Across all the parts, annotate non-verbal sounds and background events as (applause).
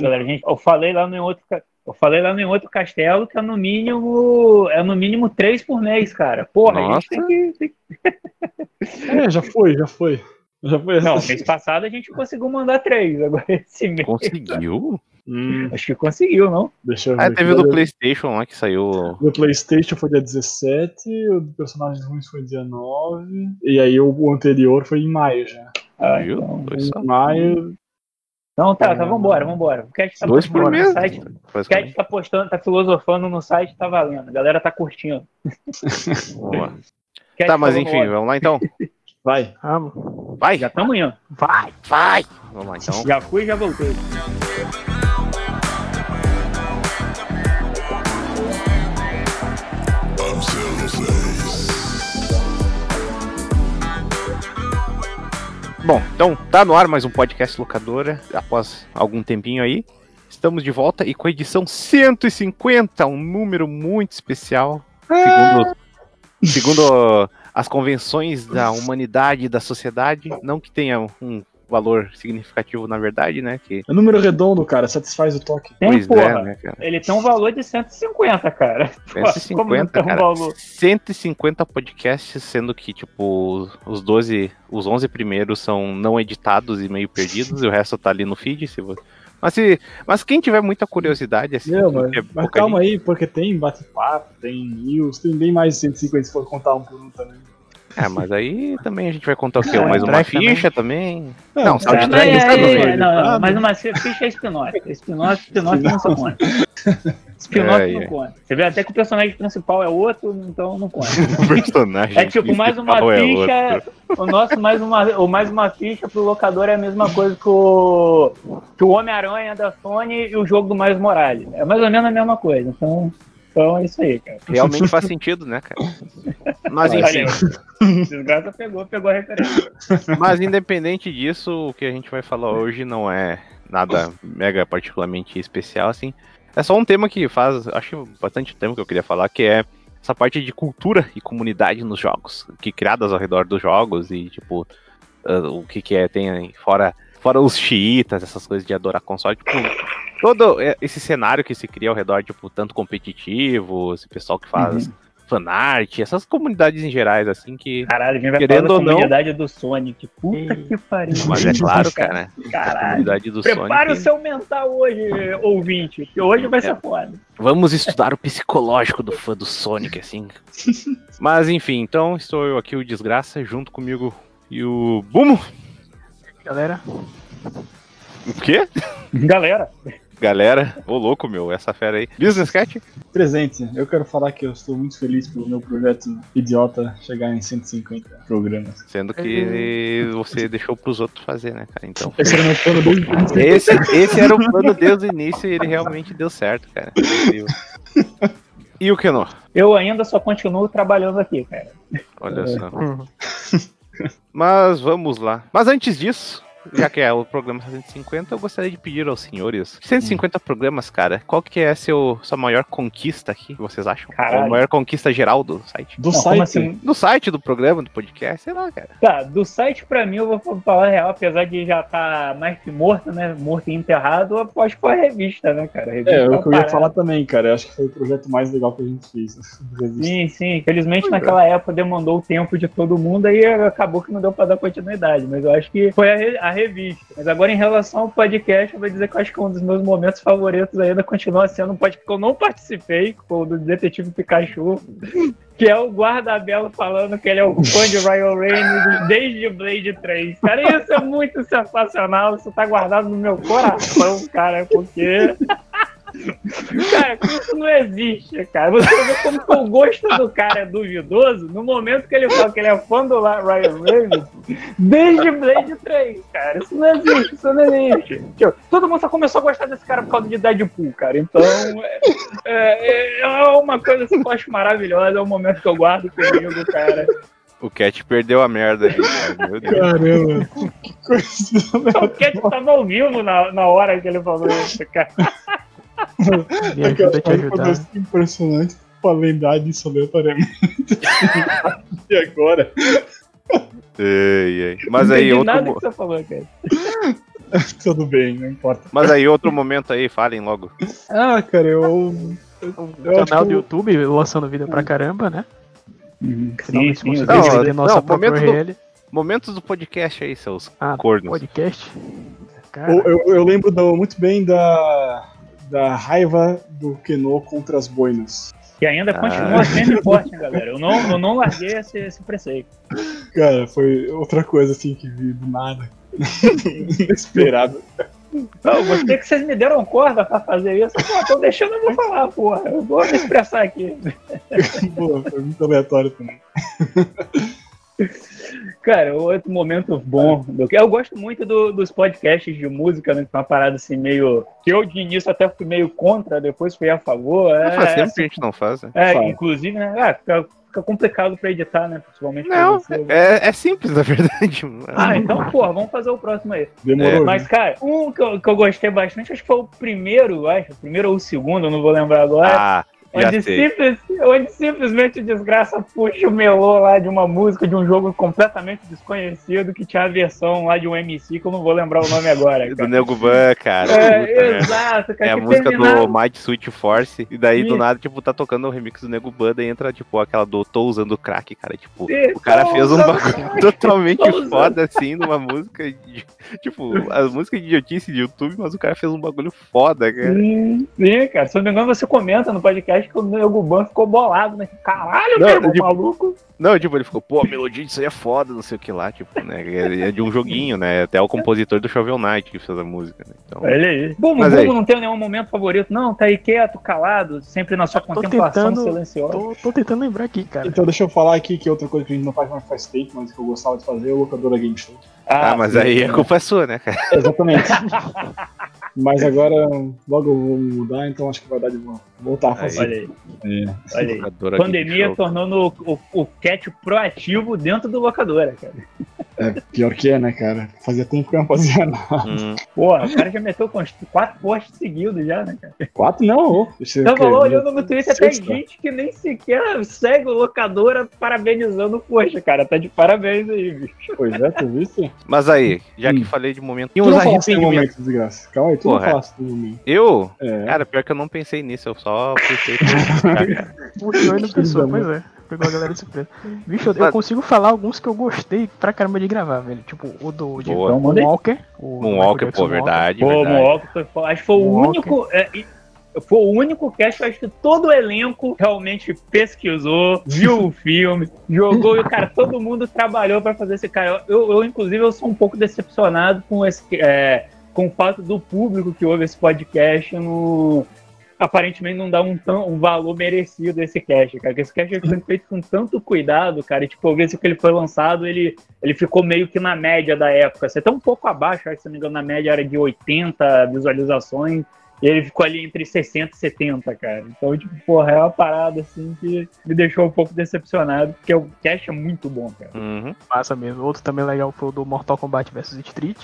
galera. Gente, eu falei lá no outro. Eu falei lá no outro castelo que é no mínimo. É no mínimo três por mês, cara. Porra, Nossa. a gente tem que. tem que- (laughs) É, já foi, já foi. Já foi Não, mês passado a gente conseguiu mandar três. Agora esse mês. Conseguiu? Hum, Acho que conseguiu, não? deixa eu ver. Ah, teve o do PlayStation lá que saiu. O PlayStation foi dia 17, o do Personagens Ruins foi dia 9, e aí o, anterior foi em maio já. Ah, Viu? então, Em maio, Não, tá, tá, vambora, vambora. O gente tá Dois postando no site. O basicamente. tá postando, tá filosofando no site, tá valendo. A galera tá curtindo. Boa. (laughs) A Tá, mas no enfim, vamos lá então. (laughs) vai. Vamos. Vai, Já estamos indo. vai, vai. Vamos lá então. Já fui e já voltei. Bom, então tá no ar mais um podcast locadora, após algum tempinho aí. Estamos de volta e com a edição 150, um número muito especial. Segundo, segundo (laughs) as convenções da humanidade e da sociedade, não que tenha um valor significativo na verdade, né? Que, É número redondo, cara, satisfaz o toque. Tem, pois porra. é, né, cara? Ele tem um valor de 150, cara. (laughs) Pô, como não 150, tem um cara. valor? 150 podcasts, sendo que, tipo, os 12, os 11 primeiros são não editados e meio perdidos, e o resto tá ali no feed. Se vo- mas, se, mas quem tiver muita curiosidade, assim, que mas, é mas calma aí, porque tem bate-papo, tem news, tem bem mais de 150 se for contar um por um também. É, mas aí também a gente vai contar o quê? É, Mais uma ficha também? É, Não, sabe, Soundtrack Também é, é, não, não, mas uma ficha é spin-off. Spin-off, spin-off não só conta. (laughs) Spin-off É, não é. conta. Você vê até que o personagem principal é outro, então não conta. (laughs) O personagem. É tipo, mais uma é ficha. o nosso, mais uma, o mais uma ficha pro locador é a mesma coisa que o, que o Homem-Aranha da Sony e o jogo do Miles Morales. É mais ou menos a mesma coisa. Então, então é isso aí, cara. Realmente faz sentido, né, cara? Mas enfim, Desgraça pegou, pegou a referência. mas independente disso, o que a gente vai falar hoje não é nada mega particularmente especial, assim. É só um tema que faz, acho bastante tempo que eu queria falar, que é essa parte de cultura e comunidade nos jogos, que criadas ao redor dos jogos e tipo ah, o que que é tem aí, fora fora os xiitas, essas coisas de adorar console, tipo todo é, esse cenário que se cria ao redor, tipo tanto competitivo, esse pessoal que faz fanart, essas comunidades em gerais assim que Caralho, a gente vai Querendo falar ou não- comunidade do Sonic. Puta que pariu. mas é claro, cara, a Caralho. comunidade do Prepara o seu mental hoje, ouvinte, que hoje vai ser foda. Vamos estudar o psicológico do fã do Sonic, assim. (laughs) Mas enfim, então estou eu aqui, o Desgraça, junto comigo e o Bumo. Galera, O quê? Galera, Galera, ô louco, meu, essa fera aí. Business Cat? Presente, eu quero falar que eu estou muito feliz pelo meu projeto idiota chegar em 150 programas. Sendo que você deixou pros outros fazer, né, cara? Então. Esse era meu plano desde o início. Esse, esse era o plano desde o início e ele realmente deu certo, cara. Incrível. E o Kenor? eu ainda só continuo trabalhando aqui, cara. Olha só. Mas vamos lá. Mas antes disso, já que é o programa 150, eu gostaria de pedir aos senhores. 150 programas, cara, qual que é a seu, sua maior conquista aqui, que vocês acham? Caralho. A maior conquista geral do site? Do Não, site. assim? Do site, do programa, do podcast, sei lá, cara. Tá, do site pra mim, eu vou falar a real, apesar de já estar mais que morto, né? Morto e enterrado, eu aposto que foi a revista, né, cara? A revista É, é é o que eu ia parada. falar também, cara. Eu acho que foi o projeto mais legal que a gente fez. (laughs) Sim, sim. Infelizmente, naquela época demandou o tempo de todo mundo, aí acabou que não deu pra dar continuidade. Mas eu acho que foi a, a revista. Mas agora, em relação ao podcast, eu vou dizer que eu acho que um dos meus momentos favoritos ainda continua sendo um podcast que eu não participei, que o do Detetive Pikachu. (laughs) Que é o Guardabelo falando que ele é o fã de Ryan Reynolds desde Blade 3. Cara, isso é muito sensacional. Isso tá guardado no meu coração, cara, porque. Cara, isso não existe, cara. Você vê como que o gosto do cara é duvidoso no momento que ele fala que ele é fã do Ryan Reynolds desde Blade 3, cara. Isso não existe, isso não existe. Tipo, todo mundo só começou a gostar desse cara por causa de Deadpool, cara. Então, é, é- é uma coisa que eu acho maravilhosa. É um momento que eu guardo comigo, cara. O Cat perdeu a merda ali, cara. Meu Deus. Caramba, que coisa. O Cat tava ao vivo na, na hora que ele falou isso, cara. (laughs) me ajuda a te ajudar. Impressionante pra lembrar disso aleatoriamente. (laughs) e agora? Ei, ei. Mas Não aí, outro. nada mo- que você falou, cara. (laughs) Tudo bem, não importa. Mas aí, outro momento aí, falem logo. Ah, cara, eu. Um Eu acho canal que do YouTube lançando vídeo pra caramba, né? Sim, Finalmente sim, conseguimos Não, nossa não, momento do-. Momentos do podcast aí, seus Ah, cornos. podcast. Cara, Eu, eu- eu lembro do- muito bem da, da raiva do Keno contra as boinas. Que ainda continua Ah. sendo forte, hein, galera. Eu não, eu não larguei esse, esse preceito. Cara, foi outra coisa assim que vi do nada. (laughs) Inesperado. Não, gostei que vocês me deram corda pra fazer isso. Pô, tô deixando eu vou falar, porra. Eu vou me expressar aqui. (laughs) Pô, foi muito aleatório também. (laughs) Cara, outro momento bom. Do eu gosto muito do- dos podcasts de música, né? Que é uma parada assim meio. Que eu de início até fui meio contra, depois fui a favor. É, Faz tempo assim, que a gente não faz, né? é, Fala. inclusive, né? Ah, fica, fica complicado pra editar, né? Principalmente pra Não, você. é, é simples, na (laughs) verdade. Ah, então, porra, vamos fazer o próximo aí. Demorou. É, Mas, né? cara, um que eu, que eu gostei bastante, acho que foi o primeiro, acho, o primeiro ou o segundo, eu não vou lembrar agora. Ah, onde, simples, onde simplesmente o desgraça puxa o melô lá de uma música de um jogo completamente desconhecido que tinha a versão lá de um MC que eu não vou lembrar o nome agora. (laughs) Do Cara. Nego Ban, cara. É, merda. exato, cara. É a música do Might Sweet Force. E daí, do nada, tipo, tá tocando o remix do Nego Ban, daí entra, tipo, aquela do Tô Usando Crack, cara. Tipo, Isso, o cara fez um bagulho totalmente foda, assim, numa música de... Tipo, a música de idiotice de YouTube, mas o cara fez um bagulho foda, cara. Sim, sim, cara. Se eu não me engano, você comenta no podcast que o Nego Ban ficou bolado, né? Caralho, Não, meu irmão, tipo, maluco. Não, tipo, ele ficou, pô, a melodia disso aí é foda, não sei o que lá, tipo, né? É de um joguinho, né? Até o compositor do Shovel Knight que fez a música, né? Então, Olha aí. Bumo, Mas Bumo aí. não tem nenhum momento favorito, não. Tá aí quieto, calado, sempre na sua Tô contemplação tentando- silenciosa. tô, tô tentando lembrar aqui, cara. Então deixa eu falar aqui que outra coisa que a gente não faz mais faz tempo, mas que eu gostava de fazer é o locadora Game Show. ah, mas sim, aí sim. a culpa é sua, né, cara? Exatamente. (laughs) mas agora logo eu vou mudar, então acho que vai dar de vo- voltar a fazer. Olha aí, É. olha aí. Pandemia tornando o, o, o cat proativo dentro do locadora, cara. É, pior que é, né, cara? Fazia tempo que eu não fazia (laughs) nada. Hum, Porra, o cara já meteu quatro posts seguidos já, né, cara? Quatro não, ô. Deixa eu- Tava lá olhando no Twitter até Sexta. gente que nem sequer segue o locadora parabenizando o post, cara. Tá de parabéns aí, bicho. Pois é, tu viste? Mas aí, já que Hum. falei de momento. E uns arrependimentos. momento, desgraça. Calma aí, tu Porra. não falasse do momento. Eu? É. Cara, pior que eu não pensei nisso, eu só pensei. (laughs) Puxou e não pensou, pois é. Pegou a galera de surpresa. (laughs) Bicho, eu, eu consigo falar alguns que eu gostei pra caramba de gravar, velho. Tipo, o do de Boa. Então. Moonwalker. o Moonwalker, pô, verdade, Pô, o verdade. Moonwalker foi foda. Acho que foi o Moonwalker. único. é, e- foi o único cast acho que todo o elenco realmente pesquisou, viu o filme, jogou e, cara, todo mundo trabalhou pra fazer esse cara. Eu, eu, inclusive, eu sou um pouco decepcionado com esse. é, com o fato do público que ouve esse podcast no. Aparentemente não dá um, tão, um valor merecido esse cast, cara. Esse cast foi feito com tanto cuidado, cara. E, tipo, eu vi que ele foi lançado, ele, ele ficou meio que na média da época. Você tá um pouco abaixo, acho se não me engano, na média era de 80 visualizações. E ele ficou ali entre 60 e 70, cara. Então, tipo, porra, é uma parada assim que me deixou um pouco decepcionado, porque o cast é muito bom, cara. Uhum. Massa mesmo. Outro também legal foi o do Mortal Kombat vs Street.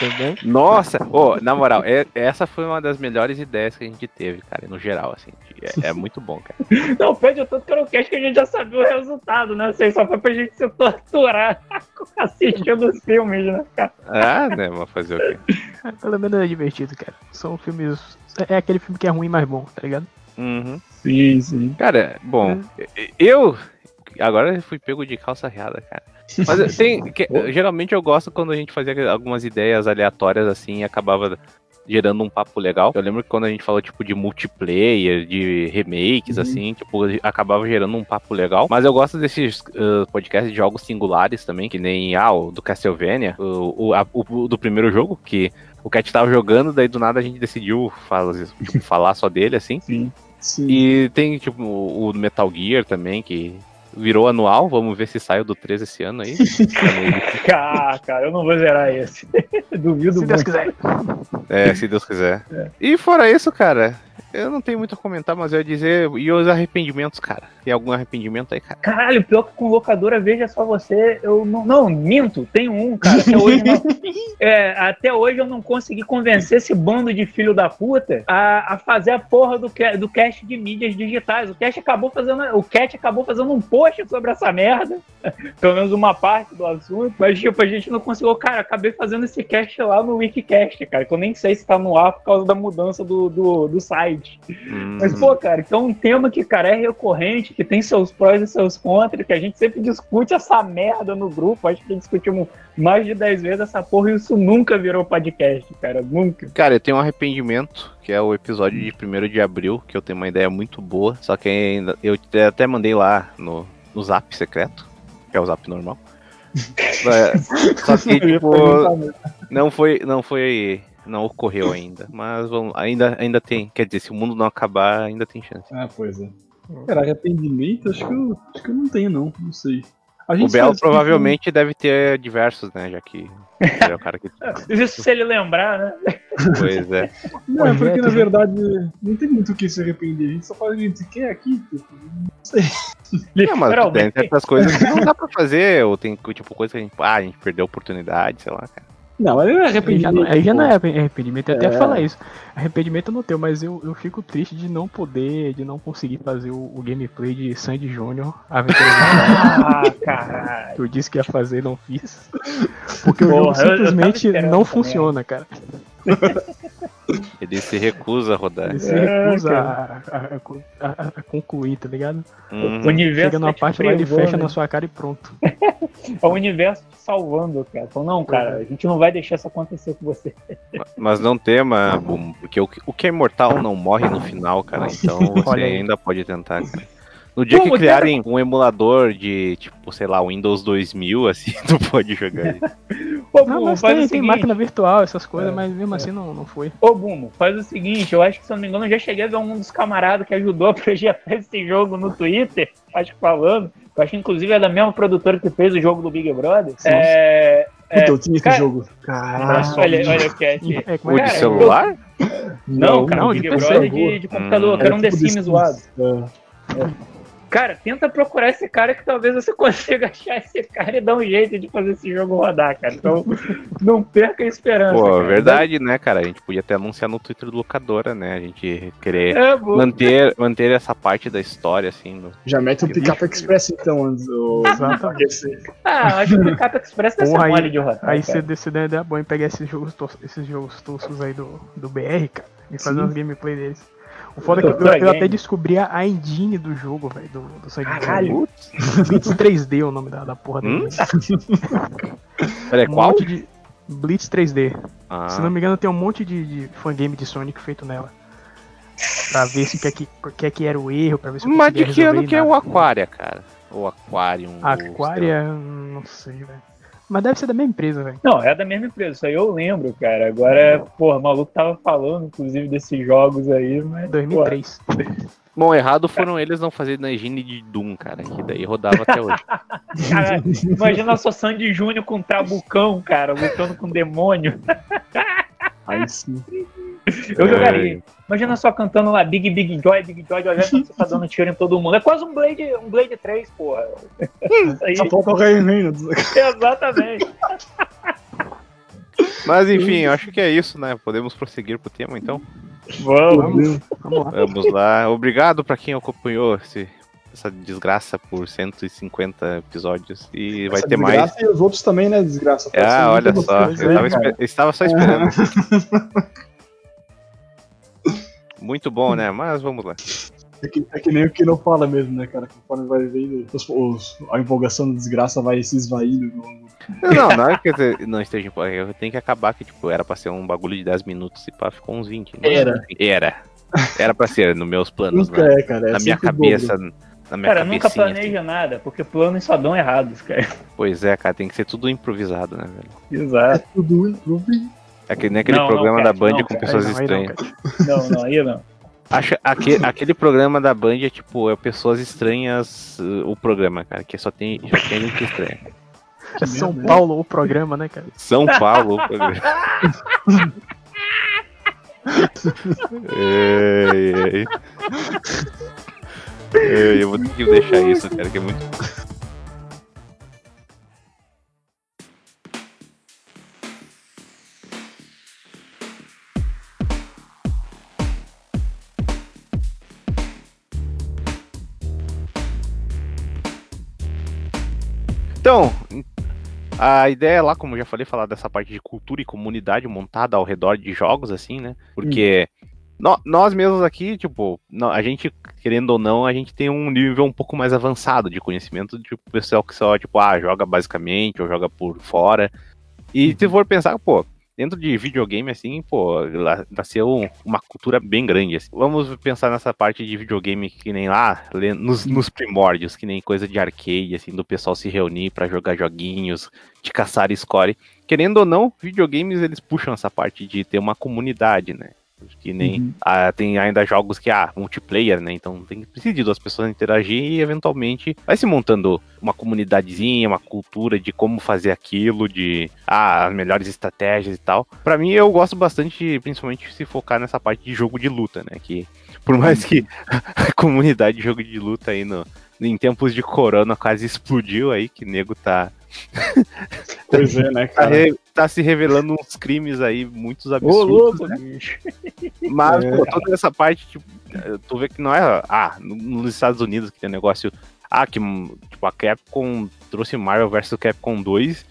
Também. Nossa, ô, na moral, é- essa foi uma das melhores ideias que a gente teve, cara, no geral, assim. É, é muito bom, cara. (laughs) Não, pede tanto que era um cast que a gente já sabia o resultado, né? Assim, só foi pra gente se torturar (laughs) assistindo os filmes, né, cara? Ah, né, mas fazer o quê? É, pelo menos é divertido, cara. São filmes. É aquele filme que é ruim, mas bom, tá ligado? Uhum. Sim, sim. Cara, bom, eu agora eu fui pego de calça riada, cara. Mas tem, que- geralmente eu gosto quando a gente fazia algumas ideias aleatórias assim e acabava gerando um papo legal. Eu lembro que quando a gente falou tipo de multiplayer, de remakes Uhum. assim, tipo, acabava gerando um papo legal. Mas eu gosto desses uh, podcasts de jogos singulares também, que nem ah, o do Castlevania, o, o, a- o do primeiro jogo que o Cat tava jogando, daí do nada a gente decidiu fazer, tipo, falar só dele, assim. Sim. Sim. E tem, tipo, o o Metal Gear também, que virou anual. Vamos ver se sai o do 3 esse ano aí. (laughs) Ah, cara, eu não vou zerar esse. (laughs) Duvido Se Deus muito. quiser. é, se Deus quiser. E fora isso, cara, Eu não tenho muito a comentar, mas eu ia dizer. E os arrependimentos, cara? Tem algum arrependimento aí, cara? Caralho, pior que com locadora, veja só você, eu não. Não, minto, tenho um, cara. Até hoje, não, (laughs) é, até hoje eu não consegui convencer esse bando de filho da puta a, a fazer a porra do, do cast de mídias digitais. O cast acabou fazendo. O cat acabou fazendo um post sobre essa merda. (laughs) Pelo menos uma parte do assunto. Mas, tipo, a gente não conseguiu. Cara, acabei fazendo esse cast lá no Wikicast, cara. Que eu nem sei se tá no ar por causa da mudança do, do, do site. Hum, Mas, pô, cara, que é um tema que, cara, é recorrente, que tem seus prós e seus contras, que a gente sempre discute essa merda no grupo. Acho que discutimos mais de 10 vezes essa porra e isso nunca virou podcast, cara. Nunca. Cara, eu tenho um arrependimento, que é o episódio de 1 de abril, que eu tenho uma ideia muito boa. Só que ainda. Eu até mandei lá no, no zap secreto, que é o zap normal. (laughs) É, Só que, tipo, não foi. Não foi. Não ocorreu ainda. Mas vamos, ainda, ainda tem. Quer dizer, se o mundo não acabar, ainda tem chance. Ah, pois é. Cara, arrependimento, acho que eu, acho que eu não tenho, não. Não sei. A O Belo provavelmente deve ter diversos, né? Já que ele é o cara que. (laughs) Isso se ele lembrar, né? Pois é. Não, é porque Projeto, na verdade não tem muito o que se arrepender. A gente só faz o que a gente quer aqui. Tipo, Não, mas tem certas coisas que não dá pra fazer, ou tem tipo coisa que a gente. Ah, a gente perdeu a oportunidade, sei lá, cara. Não, mas não é Aí já arrependimento. não, aí já não pô. é arrependimento, eu até É. falar isso. Arrependimento eu não tenho, mas eu, eu fico triste de não poder, de não conseguir fazer o, o gameplay de Sandy Júnior Aventuras (laughs) Ah, caralho. que eu disse que ia fazer e não fiz. Porque o Porra, jogo eu tava simplesmente não também. funciona, cara. (laughs) Ele se recusa a rodar. Ele se É, recusa cara. a, a- a- concluir, tá ligado? Hum, O universo Chega numa tá te parte lá, ele fecha né? na sua cara e pronto. (laughs) É o universo te salvando, cara. Falou, não, cara, a gente não vai deixar isso acontecer com você. mas não tema, Bum, porque o, que- o que é imortal não morre no final, cara. Então você ainda pode tentar, cara. No dia Como que criarem um emulador de, tipo, sei lá, Windows 2000, assim, (laughs) tu pode jogar ele. Ô, Não, Bumo, mas faz tem, o tem máquina virtual, essas coisas, É, mas mesmo assim não, não foi. Ô, Bumo, faz o seguinte, eu acho que, se eu não me engano, eu já cheguei a ver um dos camaradas que ajudou a (laughs) projetar esse jogo no Twitter, acho que falando. Eu acho que, inclusive, é da mesma produtora que fez o jogo do Big Brother. É... é Puta, eu tinha esse cara- jogo. Caralho. olha, olha o cat. É, (laughs) O como é de que é? celular? Não, cara, não, o de Big PC, Brother de, de computador, Hum. que era um The tipo Sims zoado. É. Cara, tenta procurar esse cara que talvez você (laughs) consiga achar esse cara e dar um jeito de fazer esse jogo rodar, cara. Então, (laughs) não perca a esperança. Pô, cara. verdade, né, cara? A gente podia até anunciar no Twitter do locadora, né? A gente querer É, manter, manter essa parte da história, assim. no- Já mete o Pickup Express então, antes do. (laughs) Ah, acho que o Pickup Express deve ser Porra, aí- mole de rodar. Aí cara. você deu ideia boa em pegar esses jogos, esses jogos toscos aí do, do BR, cara, e fazer Sim. uns gameplay deles. O foda é que eu, eu até descobri a engine do jogo, velho, do, do Sandy Caralho. Júnior. Blitz 3D é o nome da, da porra Hum? Peraí, Um qual? monte de Blitz 3D. Ah, Se não me engano, tem um monte de, de fangame de Sonic feito nela. Pra ver se o que, é que, é que era o erro, pra ver se mas de que ano que é o. Aquaria, cara? O Aquarium. ou sei lá. Aquaria, não sei, velho. Mas deve ser da mesma empresa, velho. Não, é da mesma empresa, isso aí eu lembro, cara. Agora, porra, o maluco tava falando, inclusive, desses jogos aí, mas. 2003. (laughs) Bom, errado foram eles não fazerem na engine de Doom, cara. Que daí rodava até hoje. (laughs) Cara, imagina só Sandy Júnior com Trabucão, cara, lutando com demônio. (laughs) Aí sim. (laughs) Eu É. jogaria. Imagina só cantando lá Big Big Joy, Big Joy, quando você tá dando tiro em todo mundo. É quase um Blade, um Blade 3, porra. Isso aí, Só falta o Reynolds. (laughs) exatamente. Mas enfim, eu acho que é isso, né? Podemos prosseguir pro tema, então. Vamos. Vamos lá. Vamos lá. Obrigado pra quem acompanhou esse, essa desgraça por 150 episódios. E vai Essa ter mais. E os outros também, né? Desgraça. Ah, olha só. Eu aí, eu estava só esperando. (laughs) Muito bom, né? Mas vamos lá. É que, é que nem o que não fala mesmo, né, cara? Conforme vai vendo, os- os- a empolgação da desgraça vai se esvaindo. Não, não, não é que não esteja empolgado. Eu tenho que acabar que, tipo, era pra ser um bagulho de 10 minutos e pá, ficou uns 20. Mas, Era. Era. Era pra ser, nos meus planos, Nunca né? é, cara. É Na minha dobro. Na minha Cara, nunca planeja nada, porque planos só dão errados, (laughs) cara. assim. Pois é, cara, tem que ser tudo improvisado, né, velho? Exato. Tudo improviso. É que nem aquele Não, não, programa Cat, da Band não, com Cat, pessoas Aí não, aí não, estranhas. cara. Não, não, aí não. Acha, aquele, aquele programa da Band é tipo, é pessoas estranhas uh, o programa, cara, que só tem, já tem gente estranha. É São. Paulo o programa, né, cara? São Paulo o programa. (laughs) Ei, ei. Ei, Eu vou ter que deixar isso, cara, que é muito. Então, a ideia lá, como eu já falei, falar dessa parte de cultura e comunidade montada ao redor de jogos, assim, né? Porque nó- nós mesmos aqui, tipo, a gente, querendo ou não, a gente tem um nível um pouco mais avançado de conhecimento de pessoal que só, tipo, ah, joga basicamente ou joga por fora. E se for pensar, pô, dentro de videogame, assim, pô, nasceu um- uma cultura bem grande. assim. Vamos pensar nessa parte de videogame que nem lá, nos, nos primórdios, que nem coisa de arcade, assim, do pessoal se reunir pra jogar joguinhos, de caçar score. Querendo ou não, videogames eles puxam essa parte de ter uma comunidade, né? Que nem Uhum. ah, tem ainda jogos que, ah, multiplayer, né? Então tem precisa de duas pessoas interagir e eventualmente vai se montando uma comunidadezinha, uma cultura de como fazer aquilo, de ah, as melhores estratégias e tal. Pra mim, eu gosto bastante, principalmente se focar nessa parte de jogo de luta, né? Que por mais que (laughs) a comunidade de jogo de luta aí no, em tempos de corona quase explodiu aí, que nego tá, Pois é, né, (laughs) tá, cara? Tá se revelando uns crimes aí, muitos Ô, absurdos, louco, né? bicho. (laughs) Mas, É. pô, toda essa parte, tipo, eh, tu vê que não é. Ah, no- nos Estados Unidos que tem um negócio. Ah, que tipo, a Capcom trouxe Marvel vs Capcom 2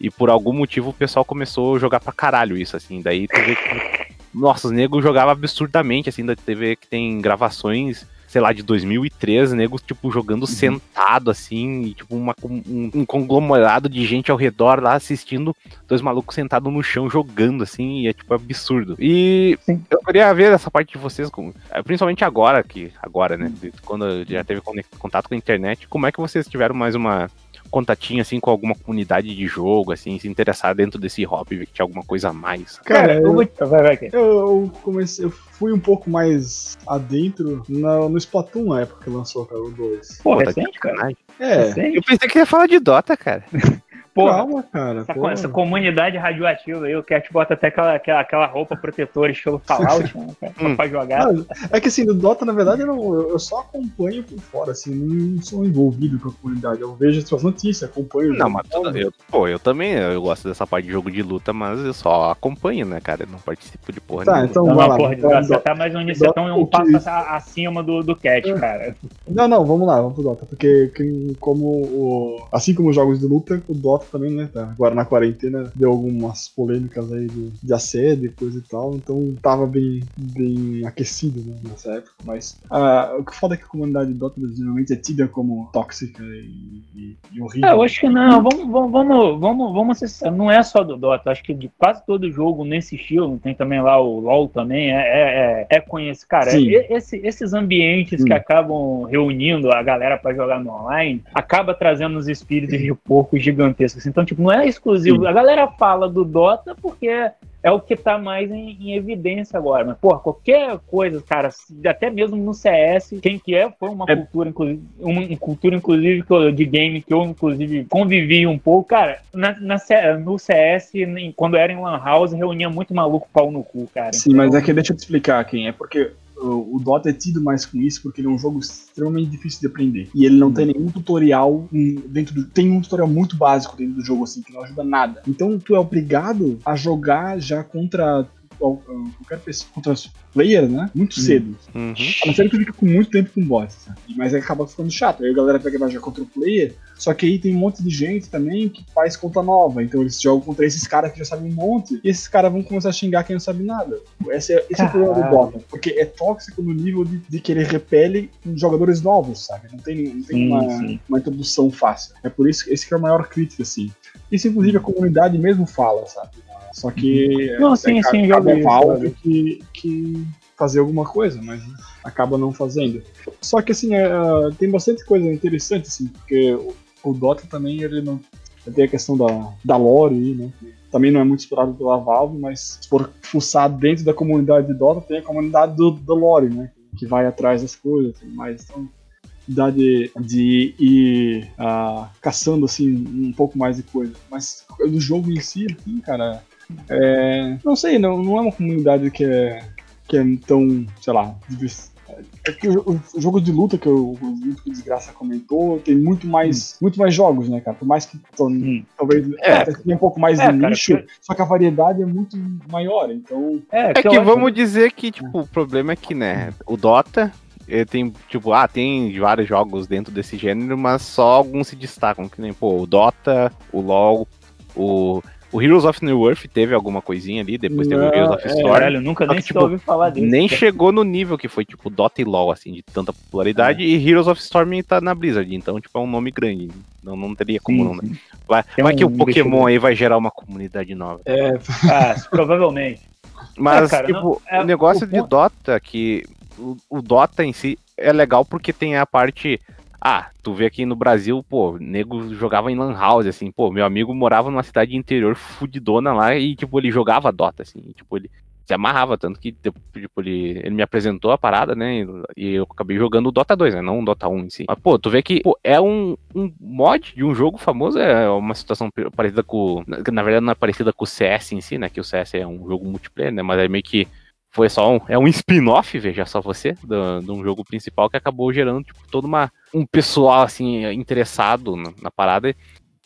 e por algum motivo o pessoal começou a jogar pra caralho isso, assim. Daí tu vê que. Nossa, os negros jogavam absurdamente, assim. Daí tu vê que tem gravações. Sei lá, de 2013, nego, tipo, jogando sentado, assim, e, tipo, uma, um, um conglomerado de gente ao redor lá assistindo dois malucos sentados no chão jogando, assim, e é, tipo, absurdo. E Sim. eu queria ver essa parte de vocês, eh, principalmente agora, que agora, né? de- Quando já teve contato com a internet, como é que vocês tiveram mais uma contatinho assim com alguma comunidade de jogo, assim, se interessar dentro desse hobby, ver que tinha alguma coisa a mais? Cara, eu eu. Vai, vai, eu comecei, eu fui um pouco mais adentro na- no Splatoon na época que lançou, cara, o 2. Pô, Pô, tá de recente, cara. sacanagem. É, Recente. Eu pensei que ia falar de Dota, cara. (laughs) Porra, calma, cara. essa, pô. essa comunidade radioativa aí, o Cat bota até aquela, aquela, aquela roupa protetora estilo Fallout, (laughs) né, cara, Hum. pra jogar. Não, é que assim, do Dota, na verdade, eu, não- eu só acompanho por fora, assim, não sou envolvido com a comunidade. Eu vejo as suas notícias, acompanho. o Não, mas tudo- eu, pô, eu também eu gosto dessa parte de jogo de luta, mas eu só acompanho, né, cara? Eu não participo de porra Tá, nenhuma. então Não, vai não, lá. porra, do você tá mais um, você tá um passo acima do, do Cat, cara. Não, não, vamos lá, vamos pro Dota. Porque que- como o. Assim como os jogos de luta, o Dota também, né? Tá. Agora na quarentena deu algumas polêmicas aí de, de assédio e coisa e tal. Então tava bem, bem aquecido né, nessa época. Mas ah, o que foda é que a comunidade de Dota geralmente é tida como tóxica e, e, e horrível. É, eu acho que não, vamos, vamos, vamos, vamos, vamos ser sinceros, não é só do Dota, acho que de quase todo jogo nesse estilo, tem também lá o LoL também, é, é, é, é conhecido, cara, e- esse- esses ambientes Sim. que acabam reunindo a galera pra jogar no online, acaba trazendo os espíritos de porco gigantescos, então tipo, não é exclusivo, Sim. a galera fala do Dota porque é o que tá mais em, em evidência agora. Mas, porra, qualquer coisa, cara, até mesmo no CS, quem que é, foi uma É. cultura, inclusive, uma, cultura, inclusive, eu- de game que eu, inclusive, convivi um pouco. Cara, na, na no CS, quando era em Lan House, reunia muito maluco pau no cu, cara. Sim, mas Então, é que deixa eu te explicar quem é, porque o, Dota é tido mais com isso porque ele é um jogo extremamente difícil de aprender. E ele não tem nenhum tutorial dentro do. Tem um tutorial muito básico dentro do jogo, assim, que não ajuda nada. Então tu é obrigado a jogar já contra qualquer pessoa, contra os players, né? Muito cedo. Uhum. A não ser que tu fica com muito tempo com bots, sabe? Mas aí acaba ficando chato. Aí a galera pega e vai jogar contra o player, só que aí tem um monte de gente também que faz conta nova. Então eles jogam contra esses caras que já sabem um monte, e esses caras vão começar a xingar quem não sabe nada. Esse é, esse é o problema do. Dota, porque é tóxico no nível de, de que ele repele jogadores novos, sabe? Não tem, não tem Sim, uma, sim. uma introdução fácil. É por isso que esse que é a maior crítica, assim. Isso, inclusive, a comunidade mesmo fala, sabe? Só que. Não, sim, é, sim, já cabe isso, Valve que, que fazer alguma coisa, mas acaba não fazendo. Só que assim, é, tem bastante coisa interessante, assim, porque o, o Dota também ele não. Tem a questão da, da lore aí, né? Também não é muito explorado pela Valve, mas se for fuçar dentro da comunidade de Dota, tem a comunidade do, do lore, né? Que vai atrás das coisas e mais. Então, dá de, de ir ah, caçando assim um pouco mais de coisa. Mas do jogo em si, assim, cara, é, não sei, não, não é uma comunidade que é que é tão, sei lá, é que o, o, jogo de luta que o, o Desgraça comentou tem muito mais, hum. muito mais jogos, né, cara? Por mais que hum. talvez é. tenha um pouco mais é, de cara, nicho, que... só que a variedade é muito maior, então... É, é que, que vamos acho... dizer que, tipo, o problema é que, né, o Dota ele tem, tipo, ah, tem vários jogos dentro desse gênero, mas só alguns se destacam, que nem, pô, o Dota, o LoL, o o Heroes of New Earth teve alguma coisinha ali, depois não, teve o Heroes of Storm. É, caralho, nunca nem que, tipo, ouvi falar dele. Nem chegou no nível que foi, tipo, Dota e LoL, assim, de tanta popularidade. É. E Heroes of Storm tá na Blizzard, então, tipo, é um nome grande. Não, não teria como sim, não. Né? Vai, vai um que o Pokémon aí vai gerar uma comunidade nova. É, (laughs) ah, provavelmente. Mas, é, cara, tipo, não, é, o negócio o de Dota, que o, o Dota em si é legal porque tem a parte ah, tu vê aqui no Brasil, pô, nego jogava em Lan House, assim, pô, meu amigo morava numa cidade interior fudidona lá e, tipo, ele jogava Dota, assim, e, tipo, ele se amarrava, tanto que, tipo, ele, ele me apresentou a parada, né, e eu acabei jogando o Dota 2, né, não o Dota 1 em si. Mas, pô, tu vê que, pô, é um, um mod de um jogo famoso, é uma situação parecida com, na verdade não é parecida com o CS em si, né, que o CS é um jogo multiplayer, né, mas é meio que foi só um, é um spin-off, veja só você, de um jogo principal que acabou gerando tipo, todo uma, um pessoal assim interessado na, na, parada.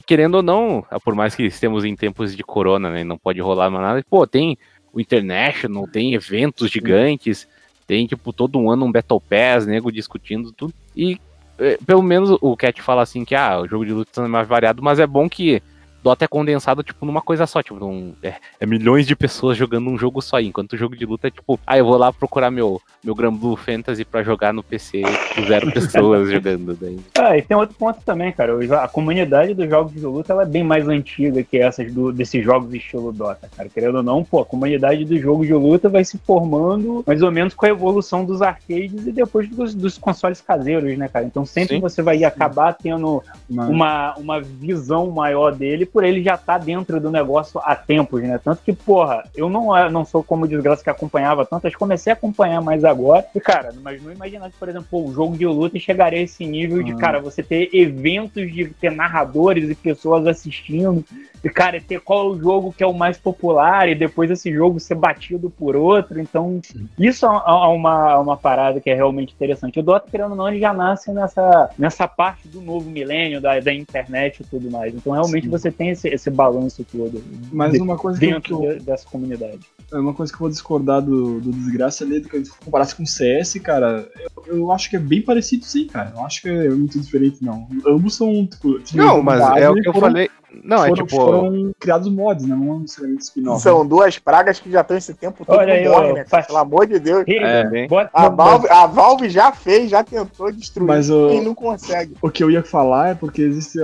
Querendo ou não, por mais que estemos em tempos de corona, né, não pode rolar mais nada. Pô, tem o International, tem eventos gigantes, tem tipo todo um ano um Battle Pass, nego discutindo tudo. E é, pelo menos o Cat fala assim que ah, o jogo de luta é mais variado, mas é bom que Dota é condensado, tipo, numa coisa só, tipo, num, é, é, milhões de pessoas jogando um jogo só, enquanto o jogo de luta é tipo, ah, eu vou lá procurar meu, meu Granblue Fantasy pra jogar no PC com zero (laughs) pessoas jogando. Daí. Ah, e tem outro ponto também, cara, a comunidade dos jogos de luta, ela é bem mais antiga que essas do, desses jogos estilo Dota, cara, querendo ou não, pô, a comunidade dos jogos de luta vai se formando mais ou menos com a evolução dos arcades e depois dos, dos consoles caseiros, né, cara, então sempre Sim. você vai acabar tendo uma, uma visão maior dele por ele já tá dentro do negócio há tempos, né? Tanto que, porra, eu não, é, não sou como desgraça que acompanhava tantas, comecei a acompanhar mais agora. E, cara, mas não imaginava que, por exemplo, o jogo de luta chegaria a esse nível de, ah. cara, você ter eventos de ter narradores e pessoas assistindo. E, cara, ter qual é o jogo que é o mais popular e depois esse jogo ser batido por outro. Então, isso é uma, uma parada que é realmente interessante. O Dota, querendo ou não, ele já nasce nessa, nessa parte do novo milênio, da, da internet e tudo mais. Então, realmente, Sim. você tem esse, esse balanço todo. Mas de, uma coisa dentro que eu, dessa comunidade. É uma coisa que eu vou discordar do, do Desgraça ali, do que se comparasse com o CS, cara, eu, eu, acho que é bem parecido sim, cara. Eu acho que é muito diferente, não. Ambos são, tipo, Não, mas é o que eu foram, falei. Não, é foram, é tipo. Foram criados mods, né? Não necessariamente spin-off. São duas pragas que já estão esse tempo todo Olha aí, morre, né? Pelo amor de Deus. É, a, Valve, a Valve já fez, já tentou destruir mas, e não consegue. O que eu ia falar é porque existe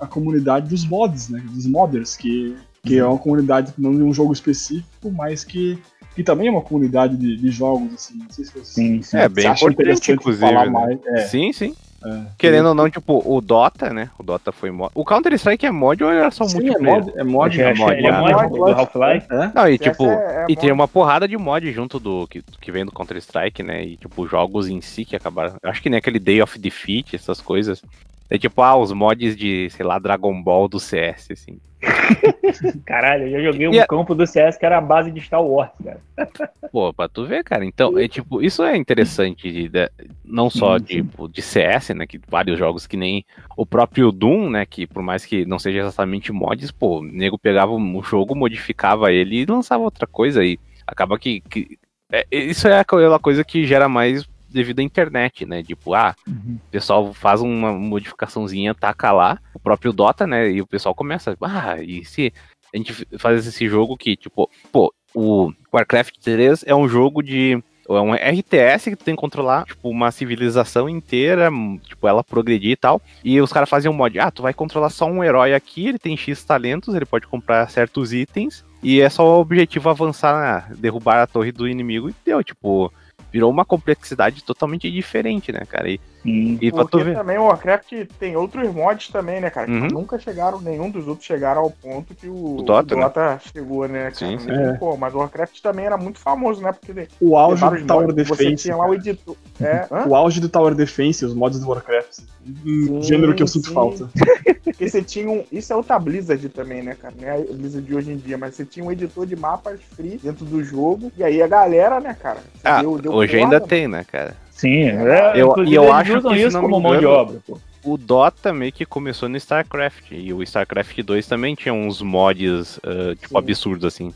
a comunidade dos mods, né? Dos modders, que, que é uma comunidade não de um jogo específico, mas que, que também é uma comunidade de, de jogos, assim. Não sei se você, sim, sim. É bem importante, inclusive. Falar né? mais. É. Sim, sim. É, Querendo ou não, tipo, o Dota, né? O Dota foi mod. O Counter-Strike é mod ou era só Sim, multiplayer? É mod, é mod. É mod, ele é mod do Half-Life. É? Não, e tipo, é, é e tem uma porrada de mod junto do que, que vem do Counter-Strike, né? E tipo, jogos em si que acabaram. Acho que nem aquele Day of Defeat, essas coisas. É tipo, ah, os mods de, sei lá, Dragon Ball do CS, assim. (laughs) Caralho, eu já joguei um e campo do CS que era a base de Star Wars, cara. (laughs) Pô, pra tu ver, cara. Então, é tipo, isso é interessante, de, de, não só tipo, de CS, né? Que vários jogos que nem o próprio Doom, né? Que por mais que não seja exatamente mods, pô, o nego pegava o jogo, modificava ele e lançava outra coisa aí. Acaba que. que é, isso é aquela coisa que gera mais devido à internet, né? Tipo, ah, uhum. o pessoal faz uma modificaçãozinha, taca lá, o próprio Dota, né? E o pessoal começa, ah, e se a gente faz esse jogo que, tipo, pô, o Warcraft 3 é um jogo de é um RTS que tu tem que controlar, tipo, uma civilização inteira, tipo, ela progredir e tal. E os caras fazem um mod, ah, tu vai controlar só um herói aqui, ele tem X talentos, ele pode comprar certos itens, e é só o objetivo avançar, derrubar a torre do inimigo e deu, tipo, virou uma complexidade totalmente diferente, né, cara? E, Sim. E Porque também o Warcraft tem outros mods também, né, cara? Uhum. Nunca chegaram, nenhum dos outros chegaram ao ponto que o, o Dota, o Dota né? chegou, né, cara? Sim, sim. É. Pô, mas o Warcraft também era muito famoso, né? Porque o auge do Tower mods, Defense. Você tinha lá o editor. É, o auge do Tower Defense, os mods do Warcraft. Um gênero que eu sinto sim. falta. (laughs) Porque você tinha um. Isso é outra Blizzard também, né, cara? Não é a Blizzard de hoje em dia, mas você tinha um editor de mapas free dentro do jogo. E aí a galera, né, cara? Ah, deu, deu hoje porra, ainda mano. tem, né, cara? Sim, é, eu, e eu acho que isso como mão de obra, pô o Dota meio que começou no StarCraft. E o StarCraft 2 também tinha uns mods, uh, tipo, Sim. absurdos, assim.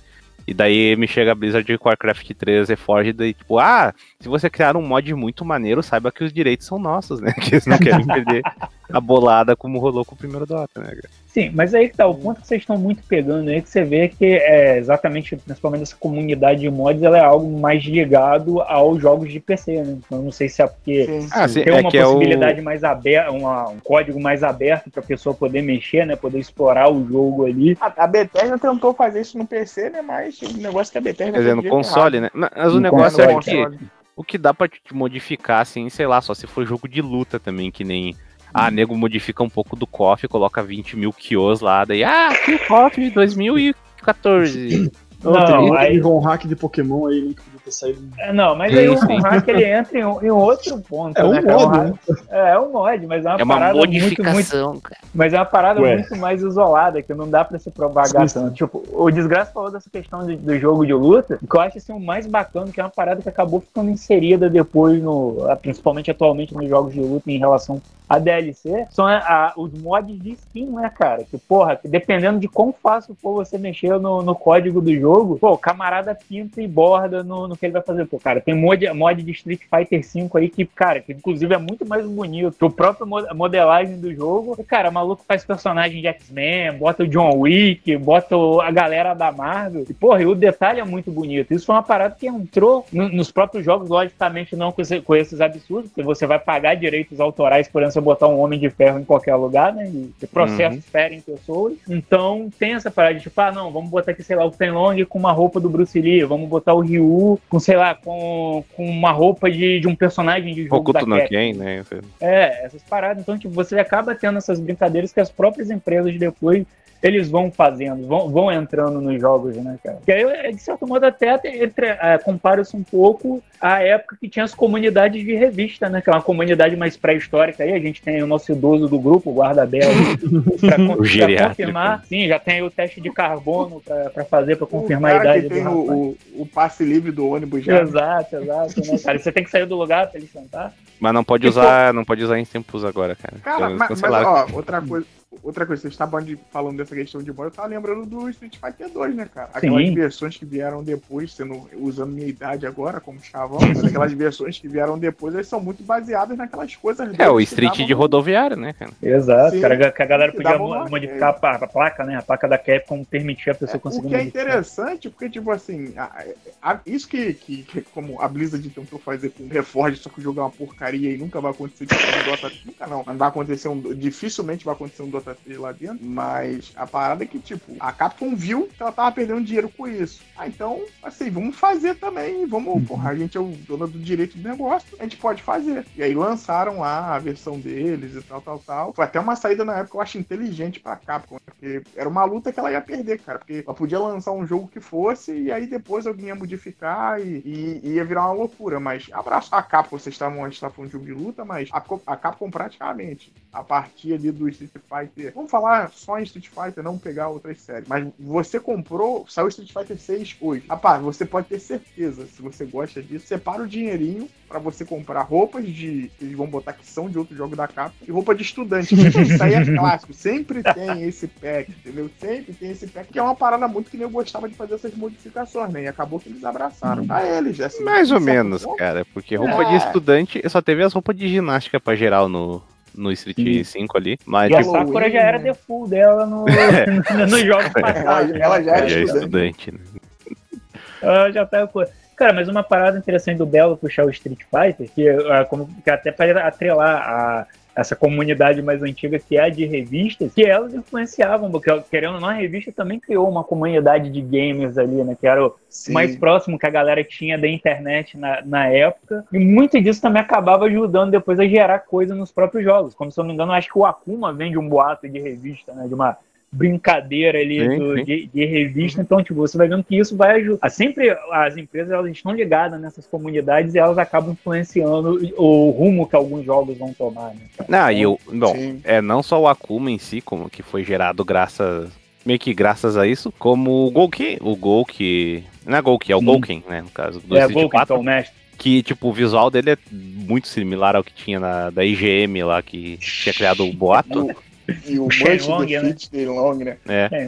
E daí me chega a Blizzard com Warcraft 3 Reforged e tipo, ah, se você criar um mod muito maneiro, saiba que os direitos são nossos, né? (laughs) Que eles não querem perder (laughs) a bolada como rolou com o primeiro Dota, né, cara? Sim, mas aí que tá, o ponto que vocês estão muito pegando aí, que você vê que é exatamente, principalmente essa comunidade de mods, ela é algo mais ligado aos jogos de PC, né? Então não sei se é porque ah, sim, tem é uma possibilidade é o... mais aberta, um código mais aberto para a pessoa poder mexer, né? Poder explorar o jogo ali. A, a Bethesda tentou fazer isso no PC, né? Mas o negócio que a Bethesda. Quer dizer, no console, errado. né? Mas o negócio é que. O que dá pra te modificar, assim, sei lá, só se for jogo de luta também, que nem ah, nego modifica um pouco do KOF, coloca 20 mil Kios lá, daí, ah, Kill KOF 2014. Não, não aí... um hack de Pokémon aí, podia ter saído. É, não, mas aí o hack ele entra em, em, outro ponto. É né, um mod, né? É, é um mod, mas é uma, é uma parada modificação, muito, muito, Mas é uma parada Ué. muito mais isolada, que não dá pra se propagar tanto. Tipo, o Desgraça falou dessa questão de, do jogo de luta, que eu acho assim, o mais bacana, que é uma parada que acabou ficando inserida depois, no, principalmente atualmente nos jogos de luta em relação a DLC são a, a, os mods de skin, né, cara? Que, porra, dependendo de quão fácil for você mexer no, no código do jogo, pô, o camarada pinta e borda no, no que ele vai fazer. Pô, cara, tem mod, mod de Street Fighter V aí que, cara, que inclusive é muito mais bonito que o próprio modelagem do jogo. E, cara, o maluco faz personagem de X-Men, bota o John Wick, bota a galera da Marvel. E, porra, e o detalhe é muito bonito. Isso foi uma parada que entrou no, nos próprios jogos, logicamente não com, com esses absurdos, porque você vai pagar direitos autorais por você botar um Homem de Ferro em qualquer lugar, né? E, e processos uhum. ferem pessoas. Então tem essa parada de tipo, ah, não, vamos botar aqui, sei lá, o Tenlong com uma roupa do Bruce Lee, vamos botar o Ryu com, sei lá, com, com uma roupa de, de um personagem de jogo Hokuto da Ken, né? É, essas paradas. Então, tipo, você acaba tendo essas brincadeiras que as próprias empresas depois eles vão fazendo, vão, vão entrando nos jogos, né, cara? Que aí, de certo modo, até é, compara-se um pouco à época que tinha as comunidades de revista, né? Que é uma comunidade mais pré-histórica aí. A gente tem o nosso idoso do grupo, o Guarda Belo, (laughs) para confirmar. Sim, já tem o teste de carbono para fazer, para confirmar a idade do tem o, o, o, passe livre do ônibus já. Exato, exato, né, cara? Você tem que sair do lugar para ele sentar. Mas não pode usar, não pode usar em tempos agora, cara. Cara, mas, mas ó, outra coisa outra coisa, vocês estavam falando dessa questão de mod, eu tava lembrando do Street Fighter 2, né, cara? Aquelas Sim. versões que vieram depois, sendo, usando minha idade agora como chavão, mas aquelas (laughs) versões que vieram depois, elas são muito baseadas naquelas coisas. É, o Street de rodoviário, né, cara? Exato, Sim, cara, que a galera podia modificar a, a, placa, né? A placa da Capcom permitia a pessoa é, conseguir. O que é interessante, porque, tipo assim, a, a, isso que, que, que, como a Blizzard tentou fazer com o Reforge, só que o jogo é uma porcaria e nunca vai acontecer tipo, um Dota. Nunca não, não vai acontecer um. Dificilmente vai acontecer um Dota 3 lá dentro. Mas a parada é que, tipo, a Capcom viu que ela tava perdendo dinheiro com isso. Ah, então, assim, vamos fazer também. Vamos, uhum. porra, a gente é o dono do direito do negócio, a gente pode fazer. E aí lançaram lá a versão deles e tal, tal, tal. Foi até uma saída na época eu acho inteligente pra Capcom, porque era uma luta que ela ia perder, cara. Porque ela podia lançar um jogo que fosse e aí depois alguém ia modificar e, e, e ia virar uma loucura. Mas abraço a Capcom, vocês estavam antes falando de jogo de luta, mas a, a Capcom praticamente, a partir ali do Street Fighter, vamos falar só em Street Fighter, não pegar outras séries. Mas você comprou, saiu Street Fighter 6 hoje. Rapaz, você pode ter certeza, se você gosta disso, separa o dinheirinho para você comprar roupas de. Eles vão botar que são de outro jogo da capa e roupa de estudante. Isso aí é (laughs) clássico. Sempre tem esse pack, entendeu? Sempre tem esse pack, que é uma parada muito que eu gostava de fazer essas modificações, né? E acabou que eles abraçaram. A eles, assim. Mais ou menos, ponto. cara. Porque roupa é. de estudante, só teve as roupas de ginástica para geral no, no Street Sim. 5 ali. Mas, e tipo... a Sakura já era default dela no, (laughs) é. (laughs) no jogo (laughs) passado. Ela, já era já estudante. né? Ela já tá. Cara, mas uma parada interessante do Belo puxar o Street Fighter, que, uh, como, que até para atrelar a essa comunidade mais antiga que é a de revistas, que elas influenciavam, porque querendo ou não, a revista também criou uma comunidade de gamers ali, né? Que era o Sim. mais próximo que a galera tinha da internet na, na época. E muito disso também acabava ajudando depois a gerar coisa nos próprios jogos. Como se eu não me engano, acho que o Akuma vem de um boato de revista, né? De uma brincadeira ali Sim, do- sim. De, de revista. Então, tipo, você vai vendo que isso vai ajudar. Sempre as empresas elas estão ligadas nessas comunidades e elas acabam influenciando o rumo que alguns jogos vão tomar, né? Não, e o. Bom, Sim. é não só o Akuma em si, como que foi gerado graças. Meio que graças a isso, como o Golki, o Golki. Não é Golki, é o. Golken, né? No caso do É, Street Vulcan, 4, então, mestre. que tipo, o visual dele é muito similar ao que tinha na da IGM lá, que tinha criado o Boato. E o Shenlong, do né? Fit Long, né? É. É,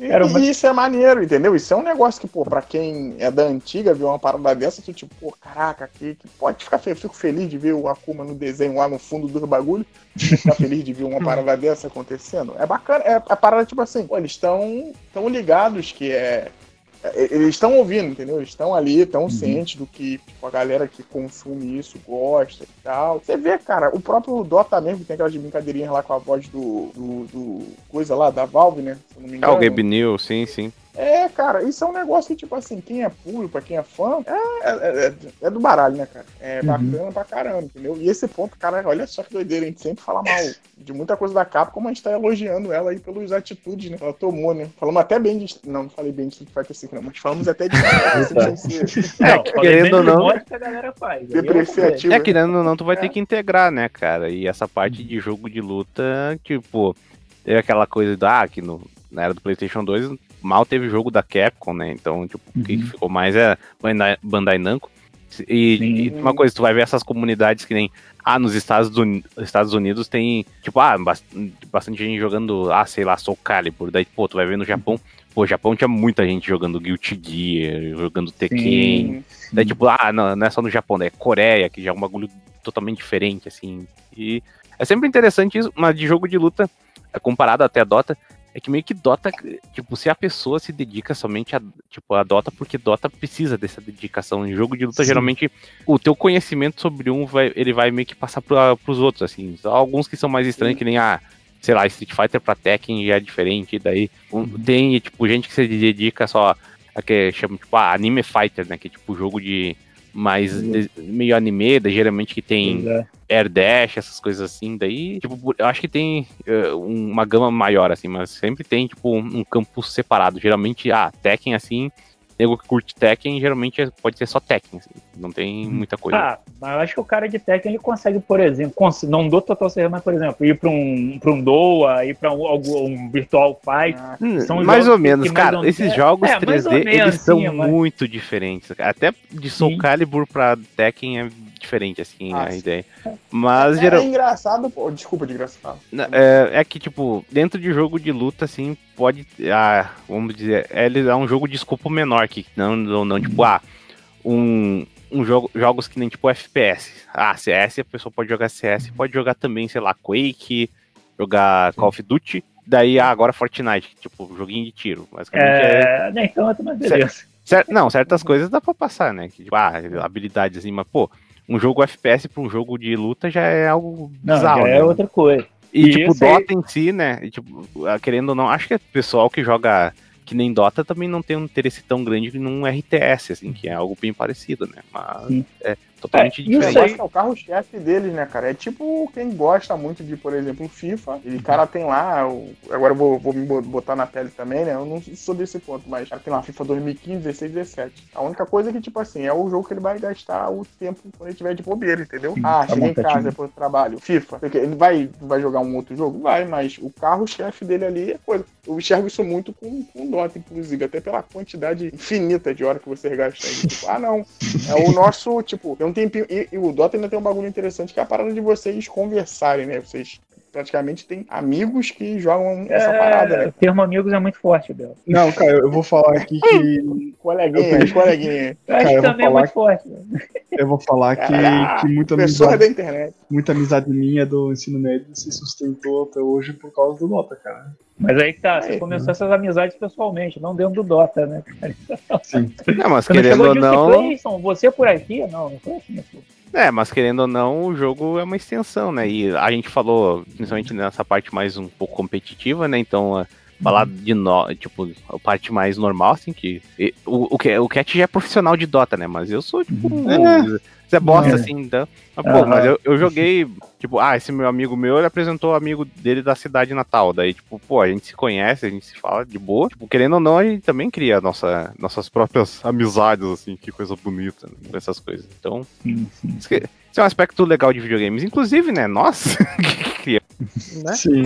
E, (laughs) Era uma- e isso é maneiro, entendeu? Isso é um negócio que, pô, pra quem é da antiga, ver uma parada dessa, tu tipo, pô, caraca, que, que pode ficar fe- fico feliz de ver o Akuma no desenho lá no fundo dos bagulho. Ficar feliz de ver uma parada (laughs) dessa acontecendo. É bacana, é a parada tipo assim, pô, eles estão tão ligados que é. É- Eles estão ouvindo, entendeu? Eles estão ali, estão cientes do que tipo, a galera que consome isso gosta e tal. Você vê, cara, o próprio Dota mesmo, que tem aquelas brincadeirinhas lá com a voz do, do, do coisa lá, da Valve, né? Se não me É engano. o Gabe New, sim, sim. É, cara, isso é um negócio que, tipo assim, quem é puro, pra quem é fã, é, é, é- é do baralho, né, cara? É bacana pra caramba, entendeu? E esse ponto, cara, olha só que doideira, a gente sempre fala mal de muita coisa da capa, como a gente tá elogiando ela aí pelas atitudes, né? que Ela tomou, né? Falamos até bem de. Não, não falei bem de Street Fighter 5, não, mas falamos até de. (laughs) Não, querendo ou não- que a galera faz. Depreciativo. É, querendo ou não, tu vai É. ter que integrar, né, cara? E essa parte de jogo de luta, tipo, teve aquela coisa da, ah, que no, na era do PlayStation 2 mal teve jogo da Capcom, né? Então, tipo, o que Uhum. ficou mais é Bandai, Bandai Namco. E, Sim. e uma coisa, tu vai ver essas comunidades que nem. Ah, nos Estados, Uni- Estados Unidos tem, tipo, ah, bas- bastante gente jogando, ah, sei lá, Soul Calibur. Daí, pô, tu vai ver no Japão. Pô, o Japão tinha muita gente jogando Guilty Gear, jogando Tekken. Sim. Daí, tipo, ah, não, não é só no Japão, né? É Coreia, que já é um bagulho totalmente diferente, assim. E é sempre interessante isso, mas de jogo de luta, é, comparado até a Dota, é que meio que Dota, tipo, se a pessoa se dedica somente a, tipo, a Dota, porque Dota precisa dessa dedicação. Em jogo de luta, Sim. geralmente, o teu conhecimento sobre um, vai, ele vai meio que passar pra, pros outros, assim. Alguns que são mais estranhos, que nem, ah, sei lá, Street Fighter pra Tekken já é diferente, daí tem, tipo, gente que se dedica só a que chama, tipo, ah, Anime Fighter, né, que é, tipo, jogo de mais de- meio anime, daí, geralmente que tem é. air dash, essas coisas assim, daí, tipo, eu acho que tem um- uma gama maior, assim, mas sempre tem, tipo, um, um campo separado. Geralmente, ah, Tekken, assim, nego que curte Tekken, geralmente é- pode ser só Tekken, assim, não tem muita coisa. Ah, mas eu acho que o cara de Tekken ele consegue, por exemplo, cons- não dou total certeza, mas, por exemplo, ir pra um, pra um Doa, ir pra um, algum- um Virtual Fight. Ah, Hum, são mais jogos ou menos, mais cara, esses jogos é, mais ou 3D, menos, eles são sim, mas- muito diferentes. Até de Soul Sim. Calibur pra Tekken é diferente, assim, Ah, a sim. ideia. Mas, é, geral, é engraçado, pô. Desculpa fala. Na- É, é que, tipo, dentro de jogo de luta, assim, pode. Ah, vamos dizer, é, ele é um jogo de escopo menor, que não, não, não, tipo, ah, um, um jogo, jogos que nem tipo FPS. Ah, CS, a pessoa pode jogar CS, pode jogar também, sei lá, Quake, jogar Call of Duty. Daí, ah, agora Fortnite, tipo, joguinho de tiro. Basicamente é. É, nem tanto, mas beleza. cer- não, certas coisas dá pra passar, né? Que, tipo, ah, habilidades assim, mas, pô, um jogo FPS pra um jogo de luta já é algo Não, bizarro. já né? é outra coisa. E, E tipo, esse aí- Dota em si, né? e, tipo, ah, querendo ou não, acho que o pessoal que joga que nem Dota também não tem um interesse tão grande num RTS, assim, que é algo bem parecido, né? Mas Sim. é totalmente É, diferente. isso é o carro-chefe deles, né, cara? É tipo quem gosta muito de, por exemplo, FIFA. Ele cara tem lá. Agora eu vou, vou me bo- botar na pele também, né? Eu não sou desse ponto, mas cara tem lá FIFA 2015, 16, 17. A única coisa é que, tipo assim, é o jogo que ele vai gastar o tempo quando ele tiver de bobeira, entendeu? Sim, ah, tá cheguei em montadinho. casa depois do trabalho. FIFA. Porque Ele vai, vai jogar um outro jogo? Vai, mas o carro-chefe dele ali é coisa. Eu enxergo isso muito com, com Dota, inclusive, até pela quantidade infinita de hora que você gasta aí. Tipo, ah, não. É o nosso, tipo, um tempinho. E, e o Dota ainda tem um bagulho interessante que é a parada de vocês conversarem, né? Vocês praticamente têm amigos que jogam essa parada, É, né? o termo amigos é muito forte, Bel. Não, cara, eu vou falar aqui que. (laughs) Coleguinha, coleguinha. Eu acho Cara, que eu também é muito forte. né? Eu vou falar que, Ah, que muita, amizade, da internet. muita amizade minha do ensino médio se sustentou até hoje por causa do Dota, cara. Mas aí que tá, você Aí. começou essas amizades pessoalmente, não dentro do Dota, né? Sim. Não, mas não querendo ou não. Clayson, você por aqui? Não, não foi assim, pô. É, mas querendo ou não, o jogo é uma extensão, né? E a gente falou, principalmente nessa parte mais um pouco competitiva, né? Então, falar de no, tipo, a parte mais normal, assim, que. O, o, o Cat já é profissional de Dota, né? Mas eu sou, tipo, um, é. Você bosta, é. assim, então. Mas, pô, mas eu, eu joguei, tipo, ah, esse meu amigo meu, ele apresentou o amigo dele da cidade natal. Daí, tipo, pô, a gente se conhece, a gente se fala de boa. Tipo, querendo ou não, a gente também cria nossa, nossas próprias amizades, assim, que coisa bonita, né, essas coisas. Então, isso é um aspecto legal de videogames. Inclusive, né, nós (laughs) que criamos, (laughs) né? Sim.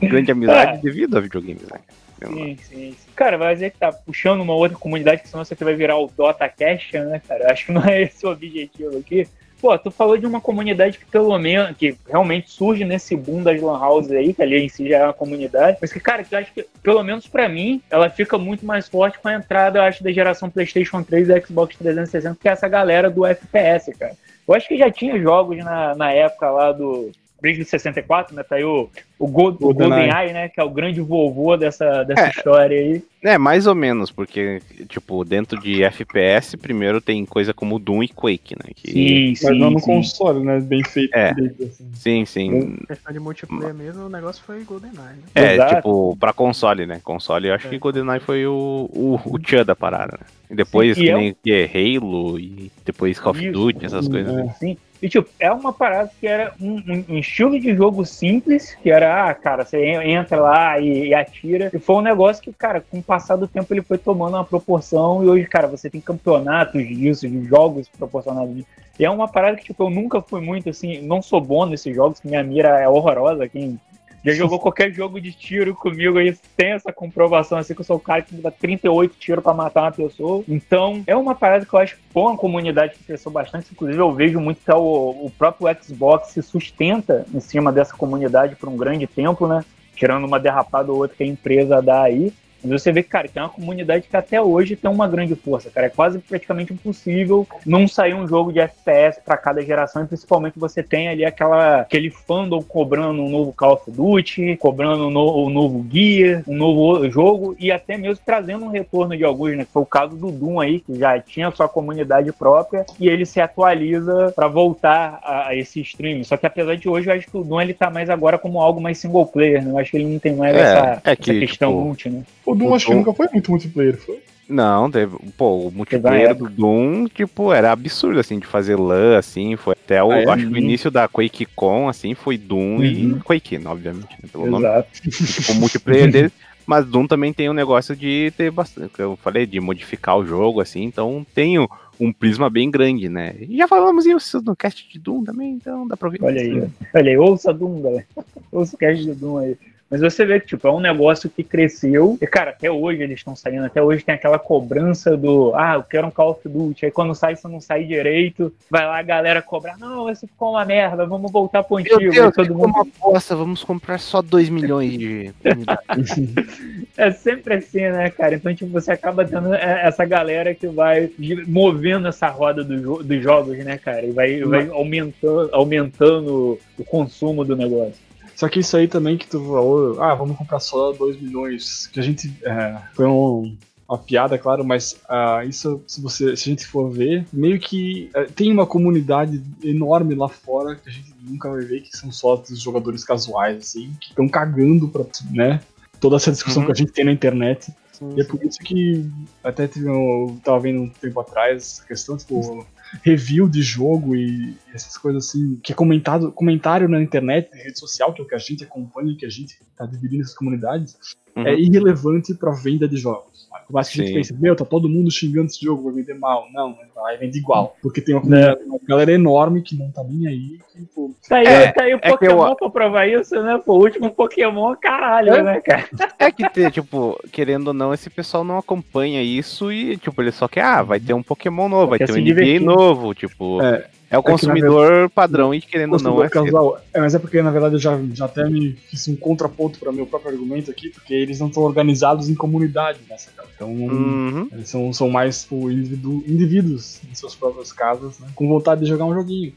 Grande amizade é. devido a videogames, né? Sim, sim, sim. Cara, vai dizer que tá puxando uma outra comunidade, que senão você vai virar o Dota Cash, né, cara? Acho que não é esse o objetivo aqui. Pô, tu falou de uma comunidade que pelo menos, que realmente surge nesse boom das lan houses aí, que ali em si já é uma comunidade, mas que, cara, que eu acho que, pelo menos para mim, ela fica muito mais forte com a entrada, eu acho, da geração PlayStation 3 e Xbox 360, que é essa galera do FPS, cara. Eu acho que já tinha jogos na, na época lá do Bridge 64, né? Tá aí o, o, Gold, o Golden Eye, né? Que é o grande vovô dessa, dessa é, história aí. É, mais ou menos, porque, tipo, dentro de FPS, primeiro tem coisa como Doom e Quake, né? Que... Sim, sim. Mas não no sim. console, né? Bem feito. É. assim. Sim, sim. Questão de multiplayer mesmo, o negócio foi GoldenEye, né? É, Exato. tipo, pra console, né? Console, eu acho é. que GoldenEye foi o, o, o tchan da parada, né? E depois, sim, que nem é Halo e depois Call of Duty, essas coisas. É. Sim. E, tipo, é uma parada que era um, um, estilo de jogo simples, que era, ah, cara, você entra lá e, e, atira. E foi um negócio que, cara, com o passar do tempo ele foi tomando uma proporção e hoje, cara, você tem campeonatos disso, de jogos proporcionados. E é uma parada que, tipo, eu nunca fui muito, assim, não sou bom nesses jogos, que minha mira é horrorosa, quem já jogou qualquer jogo de tiro comigo aí, tem essa comprovação, assim, que eu sou o cara que dá 38 tiros para matar uma pessoa. Então, é uma parada que eu acho que uma comunidade que cresceu bastante. Inclusive, eu vejo muito que é o, o próprio Xbox se sustenta em cima dessa comunidade por um grande tempo, né? Tirando uma derrapada ou outra que a empresa dá aí. Mas você vê que, cara, tem uma comunidade que até hoje tem uma grande força, cara. É quase praticamente impossível não sair um jogo de FPS para cada geração, e principalmente você tem ali aquela, aquele fandom cobrando um novo Call of Duty, cobrando um, no, um novo guia, um novo jogo, e até mesmo trazendo um retorno de alguns, né? Que foi o caso do Doom aí, que já tinha sua comunidade própria, e ele se atualiza para voltar a, a, esse stream. Só que apesar de hoje, eu acho que o Doom ele tá mais agora como algo mais single player, né? Eu acho que ele não tem mais é, essa, é que, essa questão tipo, multi, né? O Doom acho que nunca foi muito multiplayer, foi? Não, teve. Pô, o multiplayer do Doom, tipo, era absurdo, assim, de fazer LAN, assim. Foi até o. Ah, é, acho que o início da QuakeCon, assim, foi Doom uhum. e Quake, obviamente, né, pelo Exato. nome. Tipo, o multiplayer (laughs) dele. Mas Doom também tem um negócio de ter bastante. Eu falei, de modificar o jogo, assim, então tem um prisma bem grande, né? E já falamos isso no cast de Doom também, então dá pra ver. Olha aí, olha aí, ouça Doom, galera. (laughs) Ouça o cast de Doom aí. Mas você vê que, tipo, é um negócio que cresceu. E, cara, até hoje eles estão saindo. Até hoje tem aquela cobrança do, ah, eu quero um Call of Duty. Aí quando sai, você não sai direito. Vai lá a galera cobrar, não, esse ficou uma merda, vamos voltar pro antigo. Meu Deus, todo mundo... uma aposta, vamos comprar só 2 milhões de (laughs) É sempre assim, né, cara? Então, tipo, você acaba tendo essa galera que vai movendo essa roda do, dos jogos, né, cara? E vai, vai aumentando, aumentando o consumo do negócio. Só que isso aí também que tu falou, ah, vamos comprar só 2 milhões, que a gente. É, foi um, uma piada, claro, mas uh, isso, se, você, se a gente for ver, meio que uh, tem uma comunidade enorme lá fora que a gente nunca vai ver, que são só os jogadores casuais, assim, que estão cagando pra, né, toda essa discussão uhum. que a gente tem na internet. Sim, e é por isso que até tive, eu tava vendo um tempo atrás a questão, tipo, review de jogo e essas coisas assim, que é comentado, comentário na internet, na rede social, que é o que a gente acompanha, que a gente tá dividindo essas comunidades, é uhum. é irrelevante para venda de jogos. Por mais que a gente pense, meu, tá todo mundo xingando esse jogo, vai vender mal. Não, vai vender igual. Porque tem uma, é. uma galera enorme que não tá nem aí. Que, pô... Tá aí, é, tá aí o é Pokémon eu... pra provar isso, né? Pô, o último Pokémon, caralho, é. né, cara? É que, tipo, querendo ou não, esse pessoal não acompanha isso e, tipo, ele só quer, ah, vai ter um Pokémon novo, vai ter um NBA novo, tipo. É. É o consumidor verdade, verdade, e querendo ou não é casual. É, mas é porque na verdade eu já, já até me fiz um contraponto para meu próprio argumento aqui, porque eles não estão organizados em comunidade nessa casa. Então uhum. eles são, são mais tipo, indivíduo, indivíduos em suas próprias casas, né, com vontade de jogar um joguinho.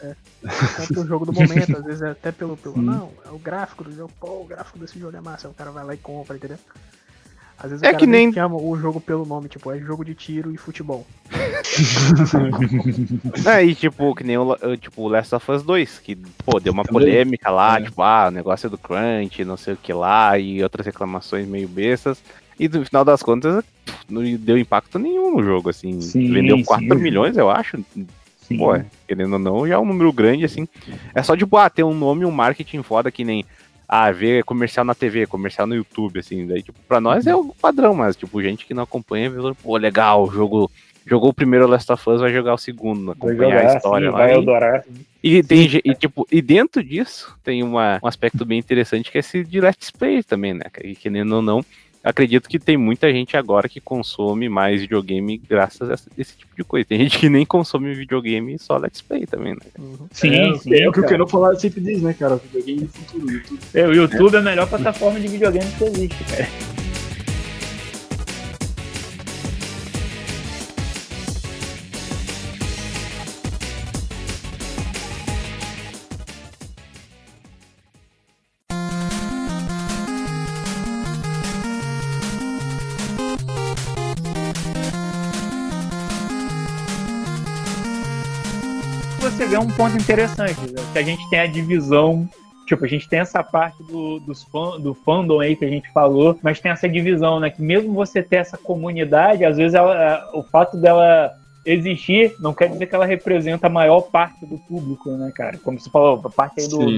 É. é o jogo do momento, às vezes é até pelo, pelo não, é o gráfico do jogo, pô, o gráfico desse jogo é massa, o cara vai lá e compra, entendeu? Às vezes É o cara que nem- chama o jogo pelo nome, tipo, é jogo de tiro e futebol. (laughs) É, e tipo, que nem o, o- tipo, o Last of Us 2, que, pô, deu uma Também. polêmica lá, É. tipo, ah, o negócio é do crunch, não sei o que lá, e outras reclamações meio bestas. E no final das contas, não deu impacto nenhum no jogo, assim. Sim, Vendeu sim. 4 milhões, eu acho. Sim. Pô, querendo ou não, já é um número grande, assim. É só, tipo, ah, ter um nome e um marketing foda que nem. Ah, ver comercial na TV, comercial no YouTube, assim. Daí, tipo, pra nós é o padrão, mas, tipo, gente que não acompanha, vê, pô, legal, jogo. Jogou o primeiro Last of Us, vai jogar o segundo, Vai acompanhar jogar, a história sim, lá. vai e- adorar. e, tem, ge- e, tipo, e dentro disso tem uma, um aspecto bem interessante que é esse de Let's Play também, né? Que querendo ou não, acredito que tem muita gente agora que consome mais videogame graças a esse, tipo de coisa. Tem gente que nem consome videogame só Let's Play também, né? Sim, é, sim. é o que o cara. Keno falar sempre diz, né, cara? O videogame do futuro. YouTube. É, O YouTube é a melhor plataforma de videogame que existe, cara. Um ponto interessante, né? que a gente tem a divisão Tipo, a gente tem essa parte do, dos fã, do fandom aí que a gente falou, mas tem essa divisão, né? Que mesmo você ter essa comunidade, às vezes ela, o fato dela existir não quer dizer que ela representa a maior parte do público, né, cara? Como você falou, a parte aí do Sim.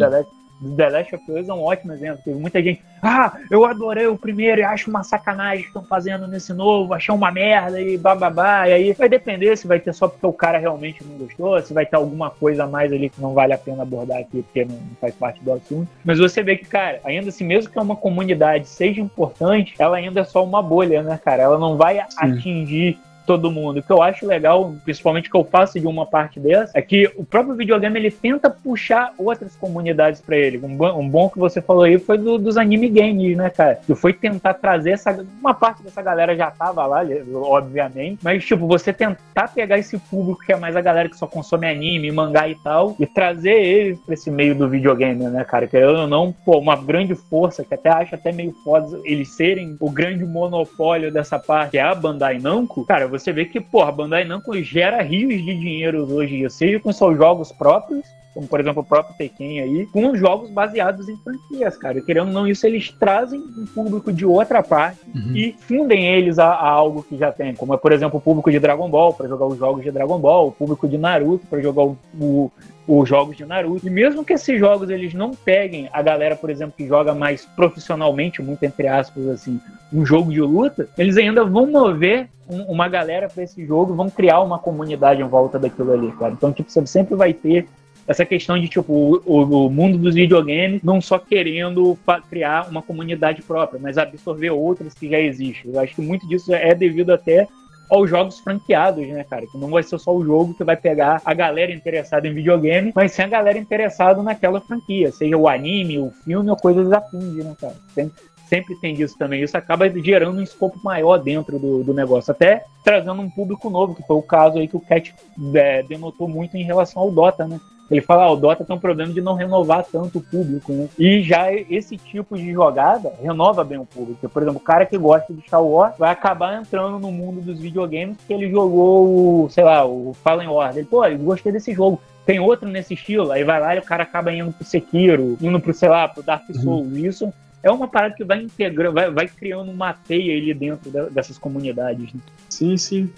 The Last, of Us é um ótimo exemplo. Teve muita gente, ah, eu adorei o primeiro e acho uma sacanagem que estão fazendo nesse novo, achei uma merda e bababá. E aí vai depender se vai ter só porque o cara realmente não gostou, se vai ter alguma coisa a mais ali que não vale a pena abordar aqui porque não faz parte do assunto. Mas você vê que, cara, ainda assim, mesmo que uma comunidade seja importante, ela ainda é só uma bolha, né, cara? Ela não vai atingir todo mundo. O que eu acho legal, principalmente que eu faço de uma parte dessa, é que o próprio videogame ele tenta puxar outras comunidades pra ele. Um, bom- um bom que você falou aí foi do- dos anime games, né, cara? Que foi tentar trazer essa. Uma parte dessa galera já tava lá, obviamente, mas, tipo, você tentar pegar esse público que é mais a galera que só consome anime, mangá e tal, e trazer eles pra esse meio do videogame, né, cara? Querendo ou não, pô, uma grande força, que até acho até meio foda eles serem o grande monopólio dessa parte, que é a Bandai Namco, cara, você vê que, pô, a Bandai Namco gera rios de dinheiro hoje em dia, seja com seus jogos próprios, como por exemplo o próprio Tekken aí, com jogos baseados em franquias, cara. Querendo ou não, isso eles trazem um público de outra parte e fundem eles a, a algo que já tem, como é, por exemplo, o público de Dragon Ball para jogar os jogos de Dragon Ball, o público de Naruto para jogar o, o- os jogos de Naruto. E mesmo que esses jogos eles não peguem a galera, por exemplo, que joga mais profissionalmente, muito entre aspas assim, um jogo de luta, eles ainda vão mover um- uma galera para esse jogo, vão criar uma comunidade em volta daquilo ali, cara. Então, tipo, você sempre vai ter essa questão de, tipo, o, o- mundo dos videogames não só querendo criar uma comunidade própria, mas absorver outras que já existem. Eu acho que muito disso é devido até aos jogos franqueados, né, cara? Que não vai ser só o jogo que vai pegar a galera interessada em videogame, mas sim a galera interessada naquela franquia, seja o anime, o filme ou coisas afins, né, cara? Sempre, sempre tem disso também. Isso acaba gerando um escopo maior dentro do, do negócio, até trazendo um público novo, que foi o caso aí que o Cat é, denotou muito em relação ao Dota, né? Ele fala, ah, o Dota tem um problema de não renovar tanto o público, né? E já esse tipo de jogada renova bem o público. Por exemplo, o cara que gosta de Star Wars vai acabar entrando no mundo dos videogames porque ele jogou, o, sei lá, o Fallen Order. Ele, pô, eu gostei desse jogo. Tem outro nesse estilo, aí vai lá e o cara acaba indo pro Sekiro, indo pro, sei lá, pro Dark Souls. Isso é uma parada que vai integrando, vai, vai criando uma teia ali dentro da- dessas comunidades. né? Sim, sim.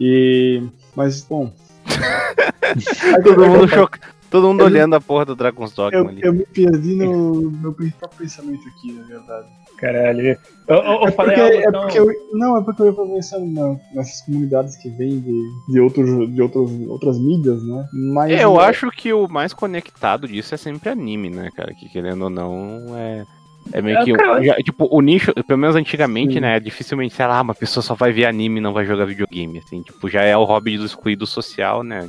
E. Mas, bom. (laughs) Todo mundo choca. Todo mundo olhando a porra do Dragon's Dogma Eu, ali. eu me perdi no meu próprio pensamento aqui, na verdade. Caralho. Eu, eu, eu É falei porque, algo é porque eu, não, é porque eu ia pensando na- nessas comunidades que vêm de, de, outros, de outros, outras mídias, né? Mas É, eu acho que o mais conectado disso é sempre anime, né, cara? Que querendo ou não, é. É meio É, que. cara, eu já- tipo, o nicho, pelo menos antigamente, Sim. né? Dificilmente, sei lá, uma pessoa só vai ver anime e não vai jogar videogame. Assim, tipo, já é o hobby do excluído social, né?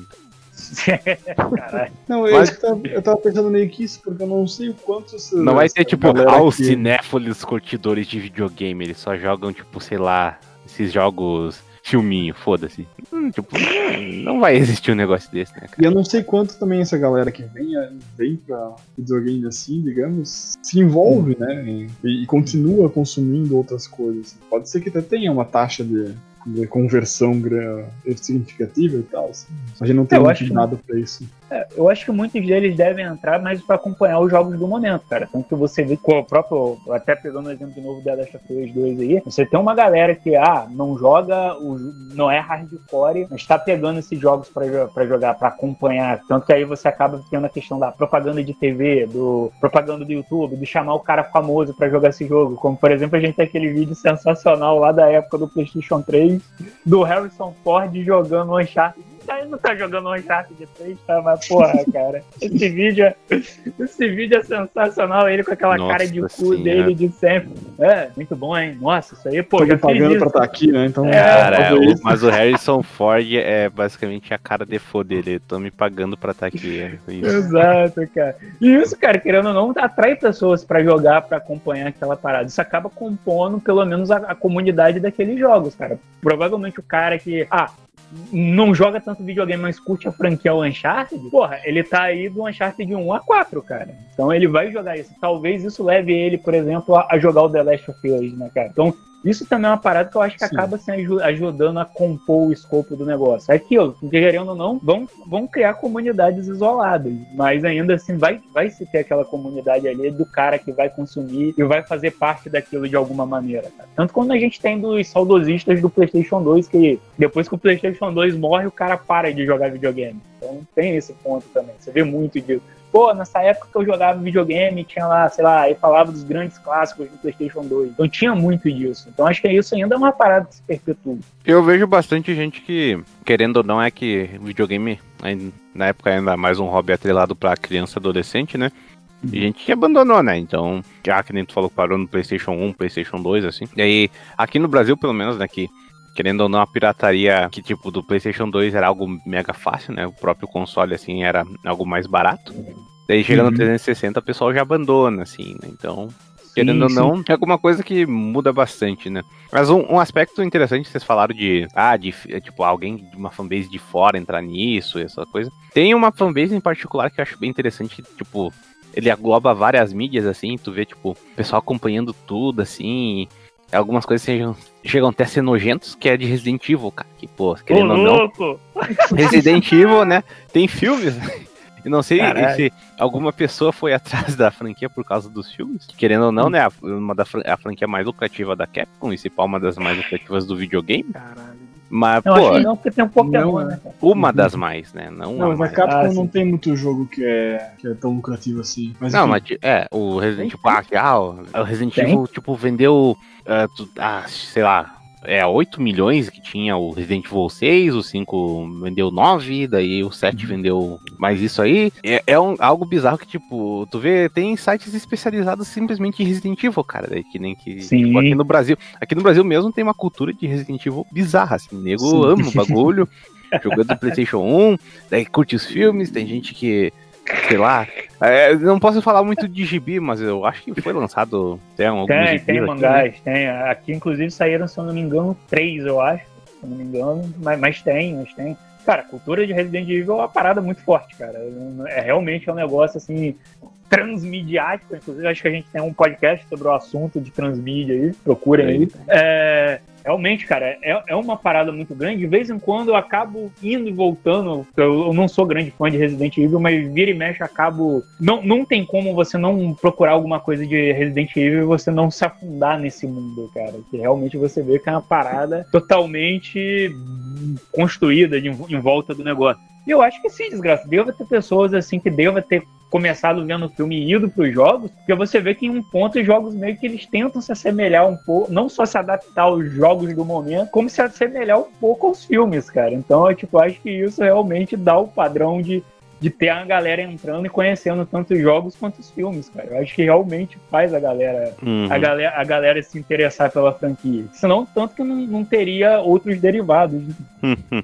Caralho. Não, Mas- eu, tava, eu tava pensando meio que isso, porque eu não sei o quanto essa, Não vai essa tipo, galera ah, os que- cinéfilos curtidores de videogame. Eles só jogam, tipo, sei lá, esses jogos filminho, foda-se. Hum, tipo, não vai existir um negócio desse, né, E cara? eu não sei quanto também essa galera que vem, vem pra videogame assim, digamos, se envolve, né? E, e continua consumindo outras coisas. Pode ser que até tenha uma taxa de, de conversão significativa e tal. Assim. A gente não tem Eu muito acho que- dado pra isso. É, eu acho que muitos deles devem entrar mais pra acompanhar os jogos do momento, cara. Tanto que você vê com o próprio. Até pegando o exemplo de novo da Last of Us 2 aí, você tem uma galera que, ah, não joga, o, não é hardcore, mas tá pegando esses jogos pra jogar, pra acompanhar. Tanto que aí você acaba tendo a questão da propaganda de TV, do propaganda do YouTube, de chamar o cara famoso pra jogar esse jogo. Como, por exemplo, a gente tem aquele vídeo sensacional lá da época do PlayStation 3, do Harrison Ford jogando Uncharted. Ele não tá jogando um Uncharted 3, tá? Mas, porra, cara, (laughs) esse vídeo, é, esse vídeo é sensacional. Ele com aquela Nossa cara de cu senhora. dele de sempre. É, muito bom, hein? Nossa, isso aí, pô, Tô já pagando pra estar aqui, né? Então, É, Cara, o- mas o Harrison Ford é basicamente a cara default dele. Tô me pagando pra estar aqui. É isso. Exato, cara. E isso, cara, querendo ou não, atrai pessoas pra jogar, pra acompanhar aquela parada. Isso acaba compondo, pelo menos, a, a comunidade daqueles jogos, cara. Provavelmente o cara que, ah, não joga tanto videogame, mas curte a franquia Uncharted, porra, ele tá aí do Uncharted 1 a 4, cara. Então ele vai jogar isso. Talvez isso leve ele, por exemplo, a, a jogar o The Last of Us, né, cara? Então isso também é uma parada que eu acho que Sim. acaba se aju- ajudando a compor o escopo do negócio. É aquilo, querendo ou não, vão, vão criar comunidades isoladas, mas ainda assim vai, vai se ter aquela comunidade ali do cara que vai consumir e vai fazer parte daquilo de alguma maneira. cara. Tanto quando a gente tem dos saudosistas do PlayStation 2, que depois que o PlayStation 2 morre, o cara para de jogar videogame. Então tem esse ponto também. Você vê muito disso. Pô, nessa época que eu jogava videogame, tinha lá, sei lá, aí falava dos grandes clássicos do PlayStation 2. Então tinha muito disso. Então acho que isso ainda é uma parada que se perpetua. Eu vejo bastante gente que, querendo ou não, é que videogame, na época, ainda mais um hobby atrelado pra criança e adolescente, né? E gente que abandonou, né? Então, já que nem tu falou, parou no PlayStation 1, PlayStation 2, assim. E aí, aqui no Brasil, pelo menos, né? Que, querendo ou não, a pirataria que, tipo, do PlayStation 2 era algo mega fácil, né? O próprio console, assim, era algo mais barato. Daí, chega Uhum. no 360, o pessoal já abandona, assim, né? Então, Querendo ou não, é alguma coisa que muda bastante, né? Mas um, um aspecto interessante, vocês falaram de, ah, de, é, tipo, alguém de uma fanbase de fora entrar nisso, essa coisa. Tem uma fanbase em particular que eu acho bem interessante, tipo, ele agloba várias mídias, assim, tu vê, tipo, o pessoal acompanhando tudo, assim, e algumas coisas sejam, chegam até a ser nojentos, que é de Resident Evil, cara, que, pô, Ô, querendo ou não, louco! (laughs) Resident Evil, né, tem filmes, e não sei Caralho. se alguma pessoa foi (laughs) atrás da franquia por causa dos filmes. que, Querendo ou não, né? a- Uma da a franquia mais lucrativa da Capcom, e se pá, uma das mais lucrativas do videogame. Caralho. Mas, Não, pô, acho que não, porque tem um Pokémon, Não, né? uma das mais, né? Não, Não, mas a mais. Capcom Ah, não tem muito jogo que é, que é tão lucrativo assim. Mas, Não, enfim, mas é, o Resident Evil, ah, o Resident. Evil, tipo, vendeu, ah, tu- ah, sei lá, é 8 milhões que tinha o Resident Evil 6, o 5 vendeu 9, daí o 7 Uhum. vendeu mais isso aí. É, é um, algo bizarro que, tipo, tu vê, tem sites especializados simplesmente em Resident Evil, cara, daí que nem que, tipo, aqui no Brasil, aqui no Brasil mesmo tem uma cultura de Resident Evil bizarra, assim, o nego Sim. ama o (laughs) bagulho, jogando Playstation 1, daí curte os filmes, tem gente que, sei lá, é, não posso falar muito de gibi, mas eu acho que foi lançado até alguns Tem, tem aqui, mangás, tem. Aqui, inclusive, saíram, se eu não me engano, três, eu acho. Se eu não me engano, mas, mas tem, mas tem. Cara, a cultura de Resident Evil é uma parada muito forte, cara. É realmente é um negócio assim transmediático. Inclusive, acho que a gente tem um podcast sobre o assunto de transmídia aí. Procurem aí. É, realmente, cara, é, é uma parada muito grande. De vez em quando eu acabo indo e voltando. Eu, eu não sou grande fã de Resident Evil, mas vira e mexe, acabo. Não, não tem como você não procurar alguma coisa de Resident Evil e você não se afundar nesse mundo, cara. Que realmente você vê que é uma parada totalmente construída de, em volta do negócio. E eu acho que sim, desgraça. Deva ter pessoas assim que deva ter começado vendo o filme e ido pros jogos, porque você vê que em um ponto os jogos meio que eles tentam se assemelhar um pouco, não só se adaptar aos jogos do momento, como se assemelhar um pouco aos filmes, cara. Então eu tipo, acho que isso realmente dá o padrão de, de ter a galera entrando e conhecendo tanto os jogos quanto os filmes, cara. Eu acho que realmente faz a galera Uhum. a, galera, a galera se interessar pela franquia. Senão, tanto que não, não teria outros derivados. né? (laughs)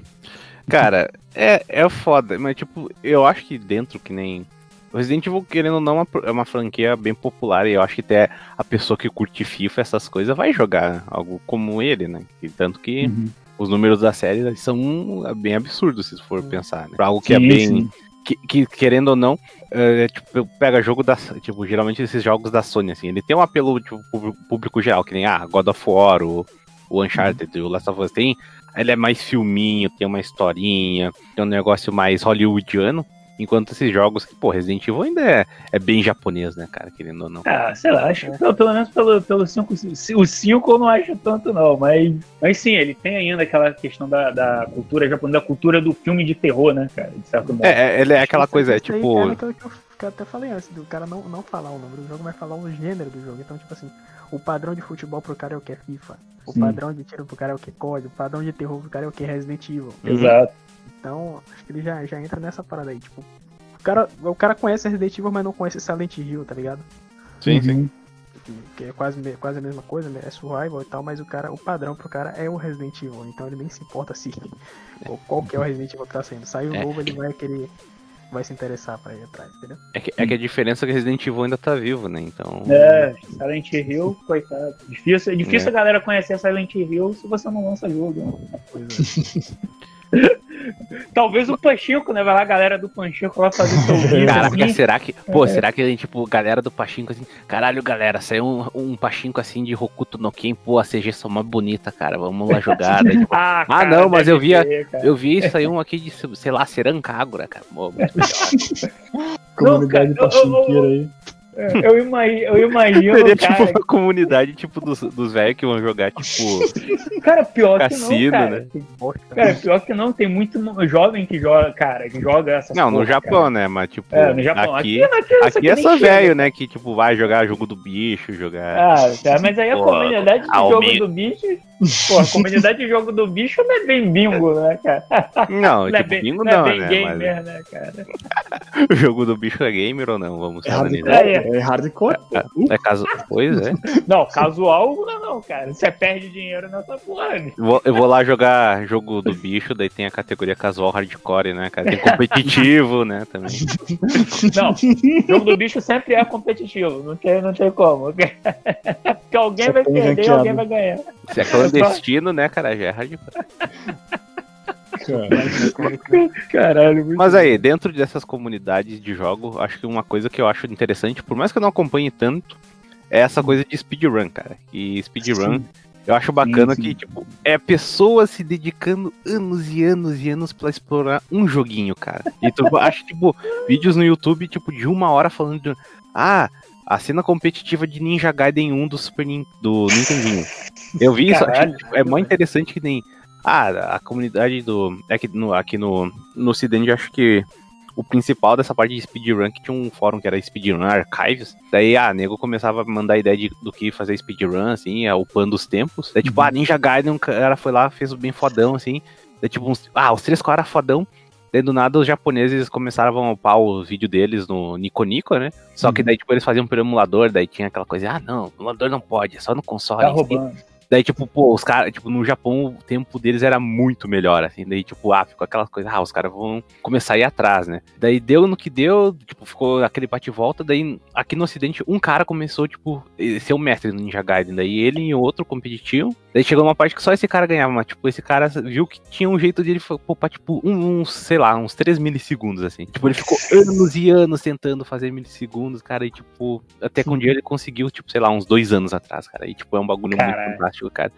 Cara, é, é foda, mas tipo, eu acho que dentro que nem. O Resident Evil, querendo ou não, é uma- é uma franquia bem popular e eu acho que até a pessoa que curte FIFA, essas coisas, vai jogar algo como ele, né? E tanto que os números da série são bem absurdos, se for pensar, né? Pra algo que é Sim, bem. sim. Que, que, querendo ou não, é, tipo, pega jogo da. Tipo, geralmente esses jogos da Sony, assim, ele tem um apelo tipo, público- público geral, que nem ah, God of War, o, o Uncharted, o Last of Us tem. Ele é mais filminho, tem uma historinha, tem um negócio mais hollywoodiano. Enquanto esses jogos, que, pô, Resident Evil ainda é, é bem japonês, né, cara, querendo ou não. Ah, sei lá, acho que pelo, pelo menos pelo, pelo cinco, o 5 eu não acho tanto, não, mas, mas sim, ele tem ainda aquela questão da, da cultura japonesa, da cultura do filme de terror, né, cara, de certo modo. É, é, ele é aquela coisa, é aí tipo. É aquilo que eu, que eu até falei antes, do cara não, não falar o nome do jogo, mas falar o gênero do jogo. Então, tipo assim, o padrão de futebol pro cara é o que é FIFA. O Sim. padrão de tiro pro cara é o que é COD. O padrão de terror pro cara é o que é Resident Evil. Exato. Então, acho que ele já, já entra nessa parada aí. Tipo, o cara, o cara conhece Resident Evil, mas não conhece Silent Hill, tá ligado? Sim, sim. Uhum. Que, que é quase, quase a mesma coisa, né? É survival e tal, mas o cara, o padrão pro cara é o Resident Evil. Então ele nem se importa se qual, qual que é o Resident Evil que tá saindo. Sai o É. novo, ele vai querer. Vai se interessar pra ir atrás, entendeu? É que, é que a diferença é que Resident Evil ainda tá vivo, né? Então. É, Silent Hill, coitado. Difícil, é difícil É. a galera conhecer Silent Hill se você não lança jogo. né? Pois é. (laughs) (laughs) Talvez o Pachinko, né? Vai lá a galera do Pachinko lá fazer seu (laughs) vídeo. Caraca, assim. será que. Pô, será que, tipo, galera do Pachinko assim. Caralho, galera, saiu um, um Pachinko assim de Hokuto no Ken. Pô, a CG são mais bonita, cara. Vamos lá jogar. Daí, (laughs) tipo, Ah, Ah, não, mas eu via- eu vi isso aí, um aqui de, sei lá, Serancagura, cara. Pô, muito melhor. Comunidade pachinqueira aí. É, Eu imagino, eu imagino Seria cara. tipo uma comunidade, tipo, dos, dos velhos que vão jogar, tipo. (laughs) Cara, pior que cassino, não, cara. né? Cara, pior que não, tem muito jovem que joga, cara, que joga essa Não, no porra, Japão, né? Mas, tipo, cara. É, no Japão. aqui. Aqui, aqui, Aqui é só velho, né? Que, tipo, vai jogar jogo do bicho, jogar. Ah, cara, mas aí a Pô, comunidade de jogo do bicho. Pô, a comunidade de jogo do bicho não é bem bingo, né, cara? (laughs) Não, Não é tipo, bem, bingo não é não, bem né? gamer, né, cara? Mas (laughs) o jogo do bicho é gamer ou não? Vamos É falar nisso. hardcore? É hardcore? É caso. Pois é. (laughs) Não, casual não, não, cara. Você perde dinheiro nessa porra. né? Eu vou, eu vou lá jogar jogo do bicho, daí tem a categoria casual hardcore, né, cara? Tem competitivo, né, também. (laughs) Não, jogo do bicho sempre é competitivo, não tem, não tem como. (laughs) Porque alguém Só vai tem perder e ranqueado. alguém vai ganhar. Se é clandestino, né, cara, já é hardcore. Cara, Caralho, muito Mas aí, dentro dessas comunidades de jogo, acho que uma coisa que eu acho interessante, por mais que eu não acompanhe tanto, é essa coisa de speedrun, cara. E speedrun, eu acho bacana sim. que, tipo, é pessoas se dedicando anos e anos e anos pra explorar um joguinho, cara. E tu (laughs) acha, tipo, vídeos no YouTube, tipo, de uma hora falando de. Ah, a cena competitiva de Ninja Gaiden 1 do Super Nin- do Nintendinho. Eu vi isso, Caralho. tipo, é muito interessante que nem. Ah, a comunidade do. É que no, aqui no, no Ocidente, eu acho que o principal dessa parte de speedrun, que tinha um fórum que era Speedrun Archives. Daí, ah, nego começava a mandar ideia de, do que fazer speedrun, assim, é, upando os tempos. Daí, tipo, ah, Ninja Gaiden, um cara foi lá, fez bem fodão, assim. Daí, tipo, uns, ah, os três caras fodão. Daí, do nada, os japoneses começaram a upar os vídeos deles no Nico Nico, né? Só que daí, tipo, eles faziam pelo emulador, daí tinha aquela coisa, ah, não, emulador não pode, é só no console. Tá em si." Daí, tipo, pô, os caras, tipo, no Japão o tempo deles era muito melhor, assim. Daí, tipo, ah, ficou aquela coisa, ah, os caras vão começar a ir atrás, né? Daí deu no que deu, tipo, ficou aquele bate e volta. Daí, aqui no Ocidente, um cara começou, tipo, ser o mestre do Ninja Gaiden. Daí ele e outro competitivo. Daí chegou uma parte que só esse cara ganhava, mas, tipo, esse cara viu que tinha um jeito de ele poupar, tipo, um, uns, sei lá, uns 3 milissegundos, assim. Tipo, ele ficou anos e anos tentando fazer milissegundos, cara, e, tipo, até que um dia ele conseguiu, tipo, sei lá, uns dois anos atrás, cara. E, tipo, é um bagulho muito Caralho. Cara.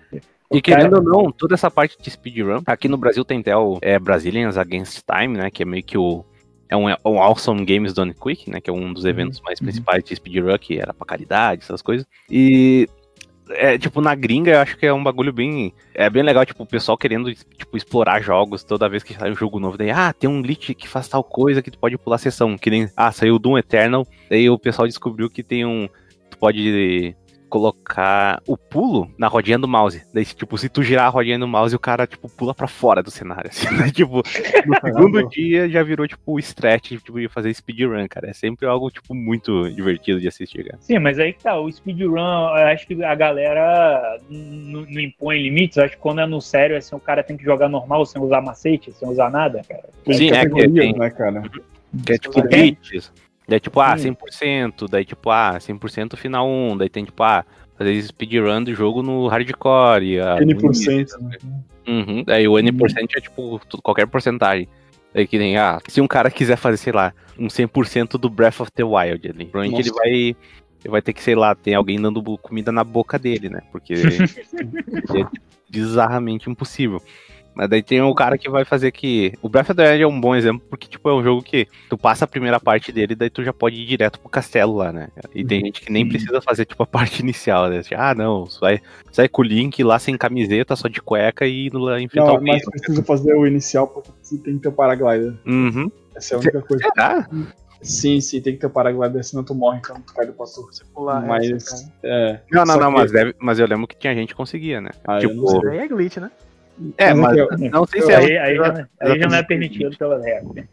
E querendo ou não, toda essa parte de speedrun, aqui no Brasil tem até o é, Brazilians Against Time, né? Que é meio que o. É um, um Awesome Games Done Quick, né? Que é um dos eventos mais principais de speedrun, que era pra caridade, essas coisas. E. É, tipo, na gringa eu acho que é um bagulho bem. É bem legal, tipo, o pessoal querendo, tipo, explorar jogos toda vez que sai um jogo novo. Daí, ah, tem um glitch que faz tal coisa que tu pode pular a sessão. Que nem. Ah, saiu Doom Eternal. Daí o pessoal descobriu que tem um. Tu pode colocar o pulo na rodinha do mouse. Daí, tipo, se tu girar a rodinha do mouse, o cara, tipo, pula pra fora do cenário. (laughs) Assim, né? Tipo, no segundo dia já virou, tipo, o stretch, tipo, de fazer speedrun, cara. É sempre algo, tipo, muito divertido de assistir, cara. Sim, mas aí que tá, o speedrun, eu acho que a galera não, impõe limites. Eu acho que quando é no sério, assim, o cara tem que jogar normal, sem usar macete, sem usar nada, cara. tem Sim, é que tem- né, cara? Que é, tipo. Daí, tipo, ah, Sim. 100%. Daí, tipo, ah, 100% final 1. Daí tem, tipo, ah, fazer speedrun do jogo no hardcore. E a N%. Né? Uhum. Aí o N% é tipo qualquer porcentagem. Aí que nem, ah, se um cara quiser fazer, sei lá, um 100% do Breath of the Wild ali, provavelmente ele vai, ele vai ter que, sei lá, tem alguém dando comida na boca dele, né? Porque (laughs) é bizarramente impossível. Mas daí tem o cara que vai fazer que. O Breath of the Wild é um bom exemplo, porque, tipo, é um jogo que tu passa a primeira parte dele, daí tu já pode ir direto pro castelo lá, né? E tem gente que nem Sim. precisa fazer, tipo, a (laughs) parte inicial, né? Tipo, ah, não, sai, sai com o Link lá sem camiseta, só de cueca e indo lá enfrentar Não, o mas precisa fazer o inicial porque você tem que ter o paraglider. Uhum. Essa é a única coisa. Será? Sim, sim, tem que ter o paraglider, senão tu morre quando tu cai do passo. Pular essa, Mas. É. Não, não, Só não, que- mas, deve- mas eu lembro que tinha gente que conseguia, né? Ah, eu tipo, não sei. Aí é glitch, né? É, Mas mas é não sei se é. Aí, aí, já, aí já não é Exatamente. permitido pela regra.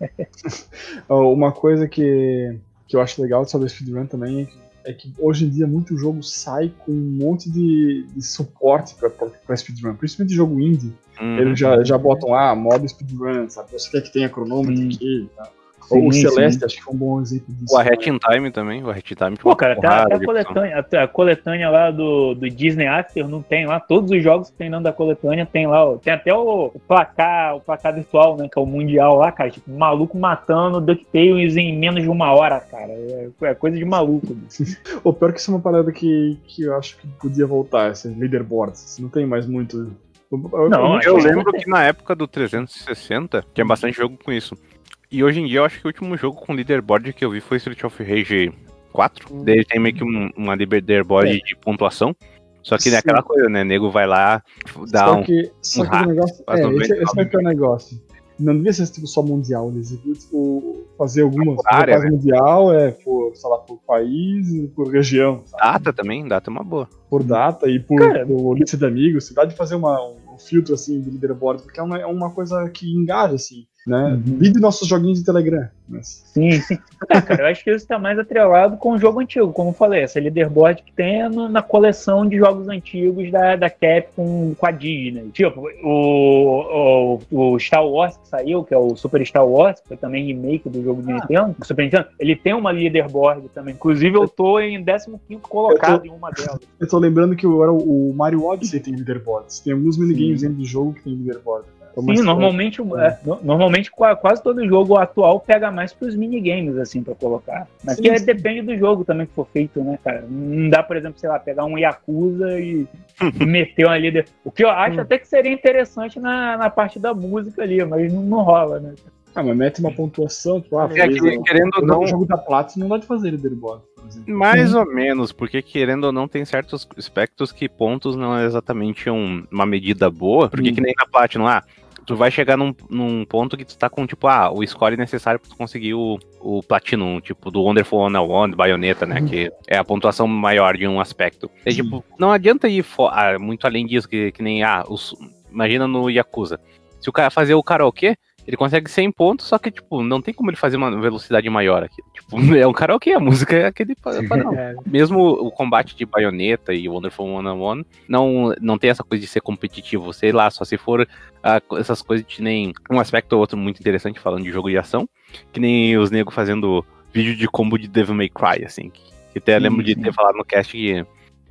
(laughs) Uma coisa que, que eu acho legal sobre speedrun também é que, é hoje em dia muito jogo sai com um monte de, de suporte pra speedrun, principalmente jogo indie. Uhum. Eles já, já botam, ah, modo speedrun, sabe? Você quer que tenha cronômetro aqui e tal. Ou o Sim, Celeste, sim. acho que foi um bom exemplo disso. O A Hat in Time também, o A Hat in Time. Pô, cara, até, até a, coletânea, até a coletânea lá do, do Disney After não tem lá. Todos os jogos que tem dentro da coletânea tem lá. ó, Tem até o, o placar, o placar virtual, né? Que é o Mundial lá, cara. Tipo, maluco matando DuckTales em menos de uma hora, cara. É, é coisa de maluco. (laughs) O pior que isso é uma parada que, que eu acho que podia voltar, esses leaderboards. Não tem mais muito. Não, Eu lembro que na época do 360 tinha bastante jogo com isso. E hoje em dia eu acho que o último jogo com leaderboard que eu vi foi Street of Rage 4. Hum. Daí tem meio que um, uma leaderboard É. de pontuação. Só que é Sim. aquela coisa, né? Nego vai lá, dá só um. que, só um que o negócio. É, 90 esse, esse é que é o negócio. Não devia ser tipo, só mundial, eles deviam tipo, fazer algumas. Por área, fase mundial é por, sei lá, por país por região, sabe? Data também, data é uma boa. por data e por, Cara. por lista de amigos. Dá de fazer uma, um filtro assim de leaderboard, porque é uma, é uma coisa que engaja, assim. Né? Uhum. Nossos joguinhos de Telegram. Mas, Sim, sim. É, cara, eu acho que isso tá mais atrelado com o jogo antigo, como eu falei, essa leaderboard que tem é no- na coleção de jogos antigos da, da Capcom com a Disney. Tipo, o, o, o Star Wars que saiu, que é o Super Star Wars, que foi também remake do jogo de Nintendo, do Super Nintendo, ele tem uma leaderboard também. Inclusive, eu tô em 15 colocado em uma delas. eu tô lembrando que agora o, o Mario Odyssey tem leaderboards. Tem alguns minigames dentro do jogo que tem leaderboard. Sim, normalmente, é, no- normalmente qua- quase todo jogo atual pega mais pros minigames, assim, pra colocar. Mas Sim, que é- sim. depende do jogo também que for feito, né, cara? Não dá, por exemplo, sei lá, pegar um Yakuza e (laughs) meter uma líder. O que eu acho Hum. até que seria interessante na, na parte da música ali, mas não, não rola, né? Ah, mas mete uma pontuação, tipo, ah, É, que, o- querendo ou o não, jogo da Platinum não dá de fazer leaderboard, mais ou menos, porque querendo ou não, tem certos aspectos que pontos não é exatamente um- uma medida boa. Porque Hum. que nem na Platinum, ah, tu vai chegar num, num ponto que tu tá com, tipo, ah, o score necessário pra tu conseguir o, o Platinum, tipo, do Wonderful 101, do Bayonetta, né? Uhum. Que é a pontuação maior de um aspecto. É tipo, não adianta ir ah, muito além disso, que, que nem, ah, os- imagina no Yakuza. Se o cara fazer o karaokê, ele consegue 100 pontos, só que, tipo, não tem como ele fazer uma velocidade maior aqui. Tipo, (laughs) é um karaokê, a música é aquele pa- padrão. É, Mesmo o combate de baioneta e Wonderful 101 não, não tem essa coisa de ser competitivo, sei lá, só se for ah, essas coisas de nem um aspecto ou outro muito interessante falando de jogo de ação, que nem os negros fazendo vídeo de combo de Devil May Cry, assim. Que, que até Sim, lembro de sim. ter falado no cast que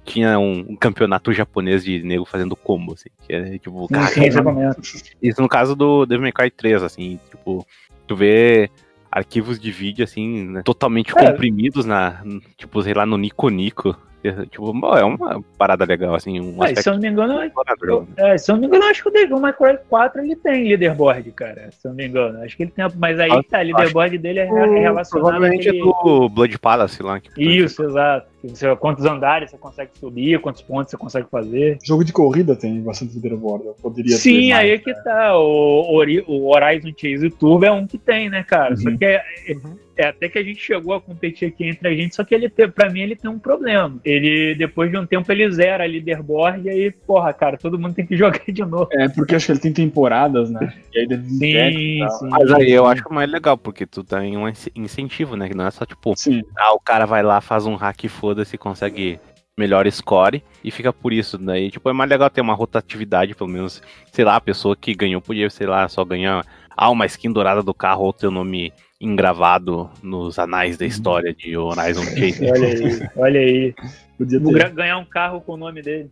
tinha um, um campeonato japonês de nego fazendo combo, assim. Que é tipo, cara, esse argumento. isso no caso do Devil May Cry 3, assim, tipo, tu vê arquivos de vídeo, assim, né, totalmente É. comprimidos na, tipo, sei lá, no Nico Nico. É, Tipo, é uma parada legal, assim, um Ah, se eu não me engano, eu, é, se eu não me engano, acho que o Devil May Cry 4 ele tem leaderboard, cara. Se eu não me engano. Acho que ele tem. Mas aí tá, a leaderboard dele é, é relacionado Provavelmente àquele... é do Blood Palace lá. Que Isso, exato. Você, quantos andares você consegue subir, quantos pontos você consegue fazer. Jogo de corrida tem bastante leaderboard. Eu poderia Sim, ter mais, aí é que tá. O, o Horizon Chase Turbo é um que tem, né, cara? Só Uhum. que é, é- é até que a gente chegou a competir aqui entre a gente, só que ele tem, pra mim ele tem um problema. Ele, depois de um tempo, ele zera a leaderboard e aí, porra, cara, todo mundo tem que (laughs) jogar de novo. É, porque acho que ele tem temporadas, né? E aí deve Sim, sim. Mas aí eu acho mais legal, porque tu tem um ince- incentivo, né? Que não é só tipo, Sim. ah, o cara vai lá, faz um hack foda-se, consegue melhor score e fica por isso. Daí, tipo, é mais legal ter uma rotatividade, pelo menos, sei lá, a pessoa que ganhou podia, sei lá, só ganhar ah, uma skin dourada do carro ou o teu nome engravado nos anais da história de Horizon (laughs) Chase. Olha aí, olha aí. Podia ter. ganhar um carro com o nome dele.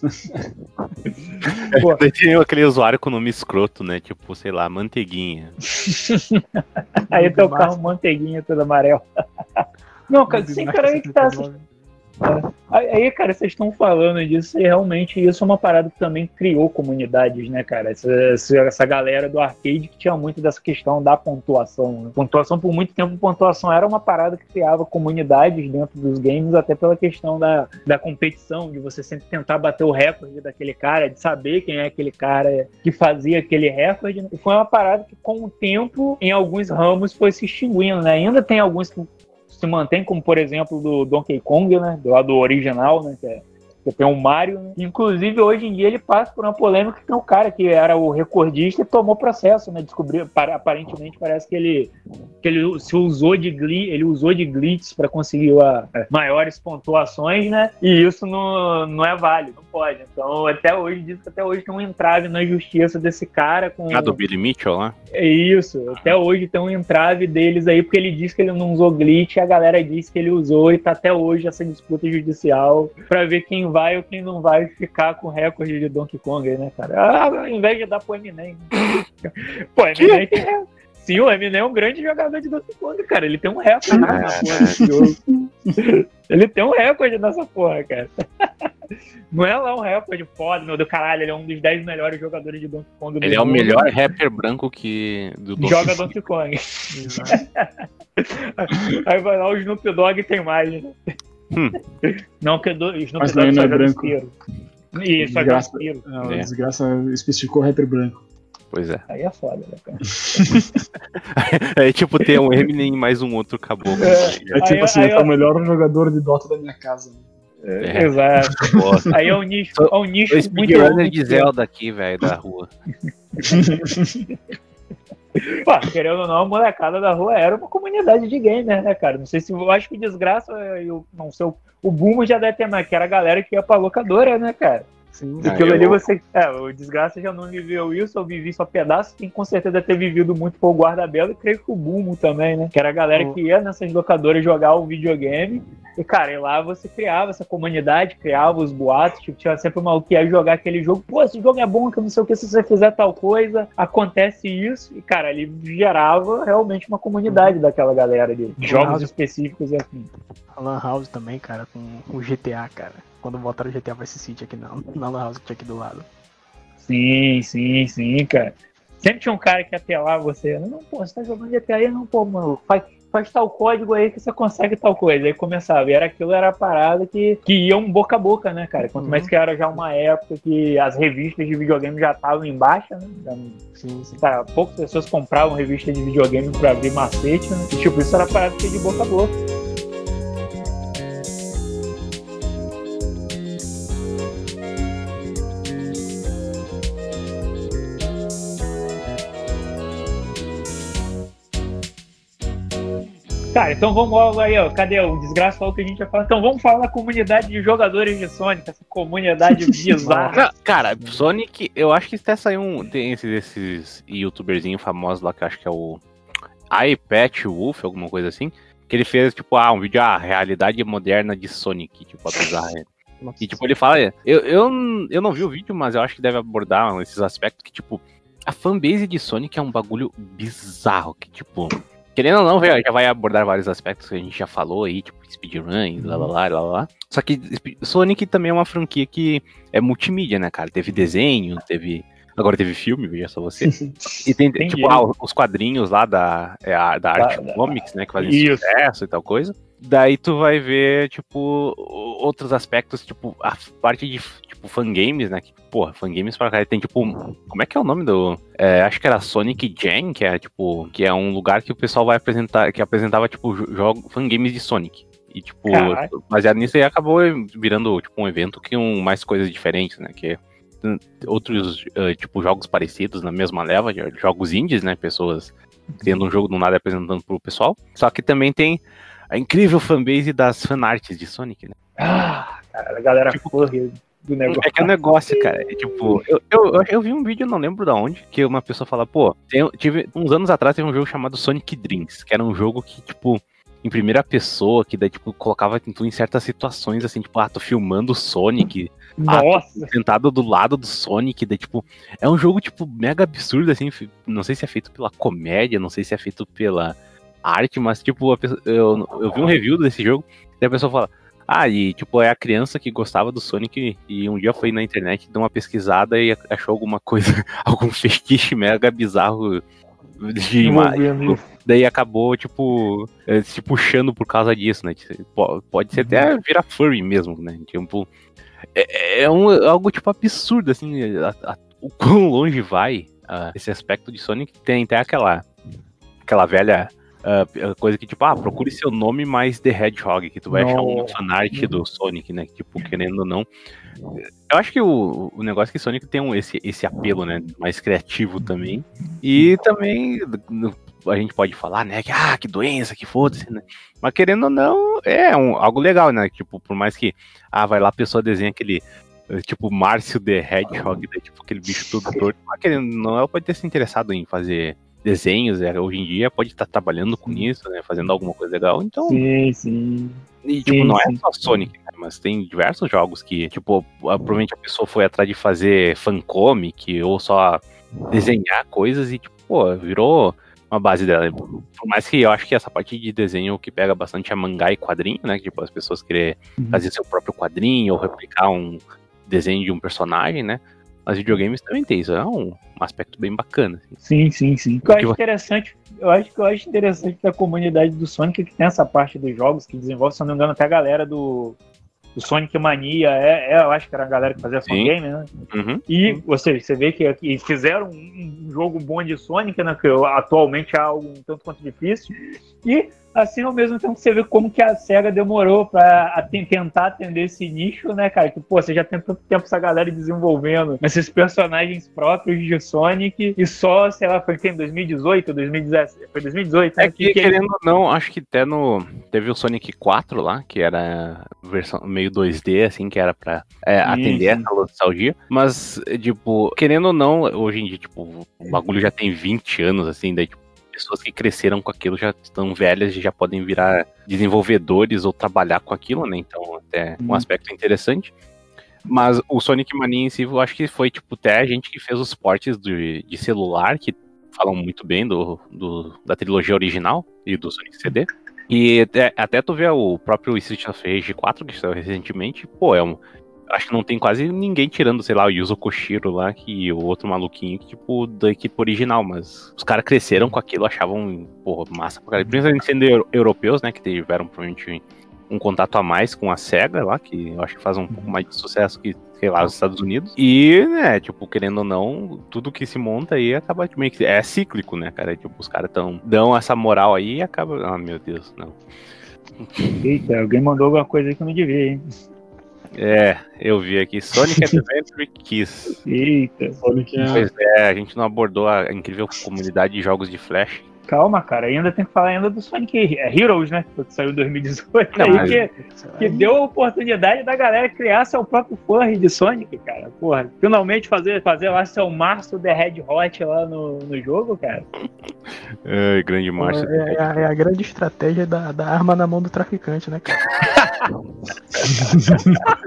(laughs) Daí tem aquele usuário com nome escroto, né? Tipo, sei lá, manteiguinha. Aí teu carro manteiguinha todo amarelo. Não, cara, sim, cara, aí que tá. (laughs) Aí, aí, cara, vocês estão falando disso e realmente isso é uma parada que também criou comunidades, né, cara? Essa, essa, galera do arcade que tinha muito dessa questão da pontuação. Né? Pontuação, por muito tempo, pontuação era uma parada que criava comunidades dentro dos games, até pela questão da, da competição, de você sempre tentar bater o recorde daquele cara, de saber quem é aquele cara que fazia aquele recorde. né? E foi uma parada que, com o tempo, em alguns ramos, foi se extinguindo, né? Ainda tem alguns que se mantém, como por exemplo do Donkey Kong, né? Do lado original, né? Que, é, que tem o Mario. Né? Inclusive, hoje em dia, ele passa por uma polêmica que tem um cara que era o recordista e tomou processo, né? Descobriu, aparentemente, parece que ele, que ele se usou de gli, ele usou de glitch para conseguir a- a maiores pontuações, né? E isso não, não é válido, pode. Então, até hoje, diz que até hoje tem um entrave na justiça desse cara com. Ah, do Billy Mitchell lá? É isso, até hoje tem um entrave deles aí, porque ele disse que ele não usou glitch, e a galera disse que ele usou, e tá até hoje essa disputa judicial pra ver quem vai ou quem não vai ficar com o recorde de Donkey Kong aí, né, cara? Ah, ao invés de dar pro Eminem. (laughs) Pô, Eminem tem. Sim, o Eminem é um grande jogador de Donkey Kong, cara. Ele tem um recorde nessa porra desse jogo. Ele tem um recorde nessa porra, cara. (laughs) Não é lá um recorde foda, meu do caralho. Ele é um dos 10 melhores jogadores de Donkey Kong do Ele é o mundo. melhor rapper branco que. Do Donkey Joga Kong. Donkey Kong. (laughs) Aí vai lá o Snoop Dogg tem mais, né? Hum. Não, que do, Snoop Mas Dogg só é branco. Isso, só joga Desgraça. A É. desgraça especificou rapper branco. Pois é. Aí é foda, né, cara? (laughs) É tipo ter um Eminem e mais um outro caboclo. É tipo Aí- assim, aí é eu- o melhor jogador de Dota da minha casa. É. Exato. (laughs) Bosta. Aí é um nicho, Sou- é um nicho Sou muito speedrunner de Zelda aqui, velho, da rua. (laughs) Pô, querendo ou não, a molecada da rua era uma comunidade de gamer, né, cara? Não sei se eu acho que desgraça, eu não sei, o, o Boom já deve ter mais, que era a galera que ia pra locadora, né, cara? Sim, Ah, Aquilo eu- ali você. É, o Desgraça já não viveu isso, eu vivi só pedaço. Quem com certeza ter vivido muito foi o Guarda-Belo e creio que o Bumo também, né? Que era a galera Oh. que ia nessas locadoras jogar o videogame. E, cara, e lá você criava essa comunidade, criava os boatos, tipo, tinha sempre uma que ia jogar aquele jogo. Pô, esse jogo é bom, que não sei o que, se você fizer tal coisa, acontece isso. E, cara, ali gerava realmente uma comunidade daquela galera de jogos House. específicos e assim. A Lan House também, cara, com o GTA, cara. Quando botaram o GTA Vice City aqui na, na Lan House que tinha aqui do lado. Sim, sim, sim, cara. Sempre tinha um cara que ia apelar você. Não, pô, você tá jogando GTA aí? Não, pô, mano, faz, faz tal código aí que você consegue tal coisa. Aí começava. E era aquilo, era a parada que, que ia um boca a boca, né, cara? Quanto mais que era já uma época que as revistas de videogame já estavam em baixa, né? Já, Sim, sim. cara, poucas pessoas compravam revista de videogame pra abrir macete, né? E, tipo, isso era a parada que ia de boca a boca. Cara, então vamos logo aí, ó. Cadê o desgraça falou que a gente ia falar? Então vamos falar da comunidade de jogadores de Sonic, essa comunidade (laughs) bizarra. Cara, Sonic, eu acho que até saiu um. Tem esses, esses youtuberzinhos famosos lá que eu acho que é o iPat Wolf, alguma coisa assim. Que ele fez, tipo, ah, um vídeo, ah, realidade moderna de Sonic, tipo, a bizarra. E tipo, ele fala, eu, eu, eu não vi o vídeo, mas eu acho que deve abordar esses aspectos que, tipo, a fanbase de Sonic é um bagulho bizarro, que, tipo, querendo ou não, velho, já vai abordar vários aspectos que a gente já falou aí, tipo, speedrun e lá, lá, lá, lá, lá. Só que Sonic também é uma franquia que é multimídia, né, cara? Teve desenho, teve. Agora teve filme, veja só você. E tem, (laughs) Entendi. tipo, ah, os quadrinhos lá da, é da Da- Art da- Comics, né, que fazem Isso. sucesso e tal coisa. Daí tu vai ver, tipo, outros aspectos, tipo, a parte de, tipo, fangames, né? Que, porra, fangames pra cá tem, tipo, como é que é o nome do... é, acho que era Sonic Jam, que é, tipo, que é um lugar que o pessoal vai apresentar, que apresentava, tipo, jogo, fangames de Sonic. E, tipo, Caralho. baseado nisso aí acabou virando, tipo, um evento que um mais coisas diferentes, né? Que outros, eh, tipo, jogos parecidos na mesma leva, jogos indies, né? Pessoas tendo um jogo do nada e apresentando pro pessoal. Só que também tem a incrível fanbase das fanarts de Sonic, né? Ah, cara, a galera Tipo, corre. do negócio. É que é um negócio, cara. É, tipo, eu, eu, eu vi um vídeo, não lembro de onde, que uma pessoa fala, pô, tem- tive, uns anos atrás teve um jogo chamado Sonic Dreams, que era um jogo que, tipo, em primeira pessoa, que daí, tipo, colocava tu em certas situações, assim, tipo, ah, tô filmando o Sonic, ah, Nossa, sentado do lado do Sonic, daí, tipo, é um jogo, tipo, mega absurdo, assim, não sei se é feito pela comédia, não sei se é feito pela arte, mas, tipo, pessoa- eu, eu vi um review desse jogo, e a pessoa fala, ah, e, tipo, é a criança que gostava do Sonic e um dia foi na internet, deu uma pesquisada e achou alguma coisa, (laughs) algum fetiche mega bizarro de imagem. isso. Daí acabou, tipo, eh, se puxando por causa disso, né? Po- Pode ser até virar furry mesmo, né? Tipo, é, é um, algo, tipo, absurdo, assim, a- a- o quão longe vai ah, esse aspecto de Sonic. Tem até aquela, aquela velha ah, coisa que, tipo, ah, procure seu nome mais The Hedgehog, que tu vai achar um fanart do Sonic, né? Tipo, querendo ou não. Eu acho que o, o negócio é que Sonic tem um, esse, esse apelo, né? Mais criativo também. E também a gente pode falar, né? Que, ah, que doença, que foda-se, né? Mas querendo ou não, é um, algo legal, né? Tipo, por mais que, ah, vai lá, a pessoa desenha aquele, eh, tipo, Márcio The Hedgehog, né, tipo, aquele bicho todo torto. Mas querendo não, ela pode ter se interessado em fazer desenhos, é, hoje em dia pode estar trabalhando com isso, né? Fazendo alguma coisa legal. Então, Sim, sim. e, tipo, Sim, não é sim. só Sonic, né, mas tem diversos jogos que, tipo, provavelmente a pessoa foi atrás de fazer fancomic ou só desenhar coisas e, tipo, pô, virou uma base dela. Por mais que eu acho que essa parte de desenho que pega bastante é mangá e quadrinho, né? que, Tipo, as pessoas querer Uhum. fazer seu próprio quadrinho ou replicar um desenho de um personagem, né? Mas videogames também tem isso, é um, aspecto bem bacana. assim. Sim, sim, sim. O que eu acho interessante, eu acho que eu acho interessante da comunidade do Sonic é que tem essa parte dos jogos que desenvolve, se eu não me engano, até a galera do, do Sonic Mania, é, é, eu acho que era a galera que fazia Sim. game, né? Uhum. E, ou seja, você vê que aqui fizeram um, um jogo bom de Sonic, né? Que atualmente é algo um tanto quanto difícil. E, assim, ao mesmo tempo, você vê como que a SEGA demorou pra aten- tentar atender esse nicho, né, cara? Que, pô, você já tem tanto tempo essa galera desenvolvendo esses personagens próprios de Sonic e só, sei lá, foi que em 2018, 2017? Foi 2018, né? É que, querendo ou não, acho que até no. Teve o Sonic 4 lá, que era versão meio 2D, assim, que era pra é, atender essa nostalgia. Mas, tipo, querendo ou não, hoje em dia, tipo, o bagulho já tem 20 anos, assim, daí, tipo, pessoas que cresceram com aquilo já estão velhas e já podem virar desenvolvedores ou trabalhar com aquilo, né? Então, até um Hum. aspecto interessante. Mas o Sonic Mania em si, eu acho que foi, tipo, até a gente que fez os portes de, de celular, que falam muito bem do, do- da trilogia original e do Sonic CD. E até, até tu vê o próprio Street of Rage 4, que saiu recentemente, pô, é um. Acho que não tem quase ninguém tirando, sei lá, o Yuzo Koshiro lá, que o outro maluquinho, que, tipo, da equipe original, mas os caras cresceram com aquilo, achavam, porra, massa pra caralho. Principalmente sendo euro- europeus, né, que tiveram provavelmente um contato a mais com a SEGA lá, que eu acho que faz um pouco mais de sucesso que, sei lá, os Estados Unidos. E, né, tipo, querendo ou não, tudo que se monta aí acaba meio que. É cíclico, né, cara? Tipo, os caras tão, dão essa moral aí e acaba. Ah, meu Deus, não. Eita, alguém mandou alguma coisa aí que eu não devia, hein? É, eu vi aqui Sonic (laughs) Adventure Kiss. Eita. Sonic é. Pois é, a gente não abordou a incrível comunidade de jogos de Flash. Calma, cara, ainda tem que falar ainda do Sonic Heroes, né? Que saiu em 2018 Não, aí, mas- que, que deu a oportunidade da galera criar seu próprio furry de Sonic, cara. Porra, finalmente fazer, fazer lá seu Março The Red Hot lá no, no jogo, cara. Ai, (laughs) grande Márcio. É, é a, é a grande estratégia da, da arma na mão do traficante, né, cara? (laughs)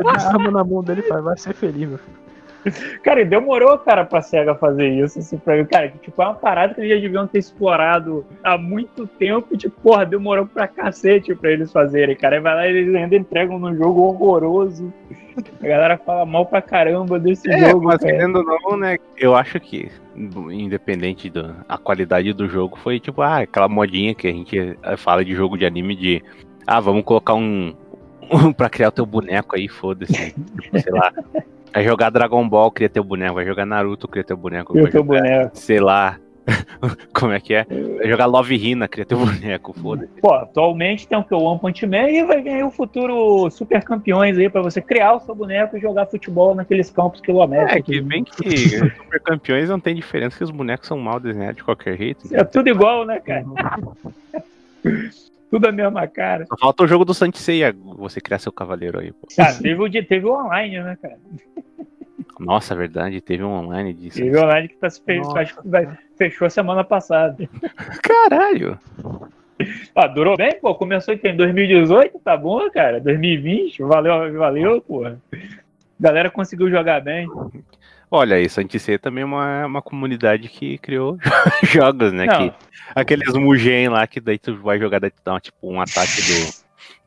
A arma na mão dele vai ser feliz, meu filho. (laughs) Cara, e demorou, cara, pra SEGA fazer isso. Assim, pra, cara, que, tipo, é uma parada que eles já deviam ter explorado há muito tempo. E, tipo, porra, demorou pra cacete pra eles fazerem, cara. Aí vai lá e eles ainda entregam num jogo horroroso. A galera fala mal pra caramba desse É, jogo, mas cara. querendo ou não, né? Eu acho que, independente da a qualidade do jogo, foi tipo, ah, aquela modinha que a gente fala de jogo de anime de. Ah, vamos colocar um. um (laughs) pra criar o teu boneco aí, foda-se. tipo, sei lá. (laughs) Vai jogar Dragon Ball, cria teu boneco. Vai jogar Naruto, cria teu boneco. Vai teu jogar, boneco. sei lá. (laughs) Como é que é? Vai jogar Love Hina, cria teu boneco, foda-se. Pô, atualmente tem o que? O One Punch Man e vai ganhar o futuro super campeões aí pra você criar o seu boneco e jogar futebol naqueles campos quilométricos. É, que bem que (laughs) super campeões não tem diferença que os bonecos são mal desenhados de qualquer jeito. É tudo igual, né, cara? (laughs) Tudo a mesma cara. Só falta o jogo do Santiceia, você criar seu cavaleiro aí, pô. Cara, teve o, de- teve o online, né, cara? Nossa, verdade, teve um online disso. Teve o online que tá se fe- Nossa. acho que vai- fechou semana passada. (laughs) Caralho! Ah, durou bem, pô. Começou aqui em 2018, tá bom, cara. 2020, valeu, valeu, pô. Galera conseguiu jogar bem. Olha, aí, Santiceia também é uma, uma comunidade que criou (laughs) jogos, né? Não. Que, aqueles Mugen lá que daí tu vai jogar, daí tu dá tipo, um ataque do,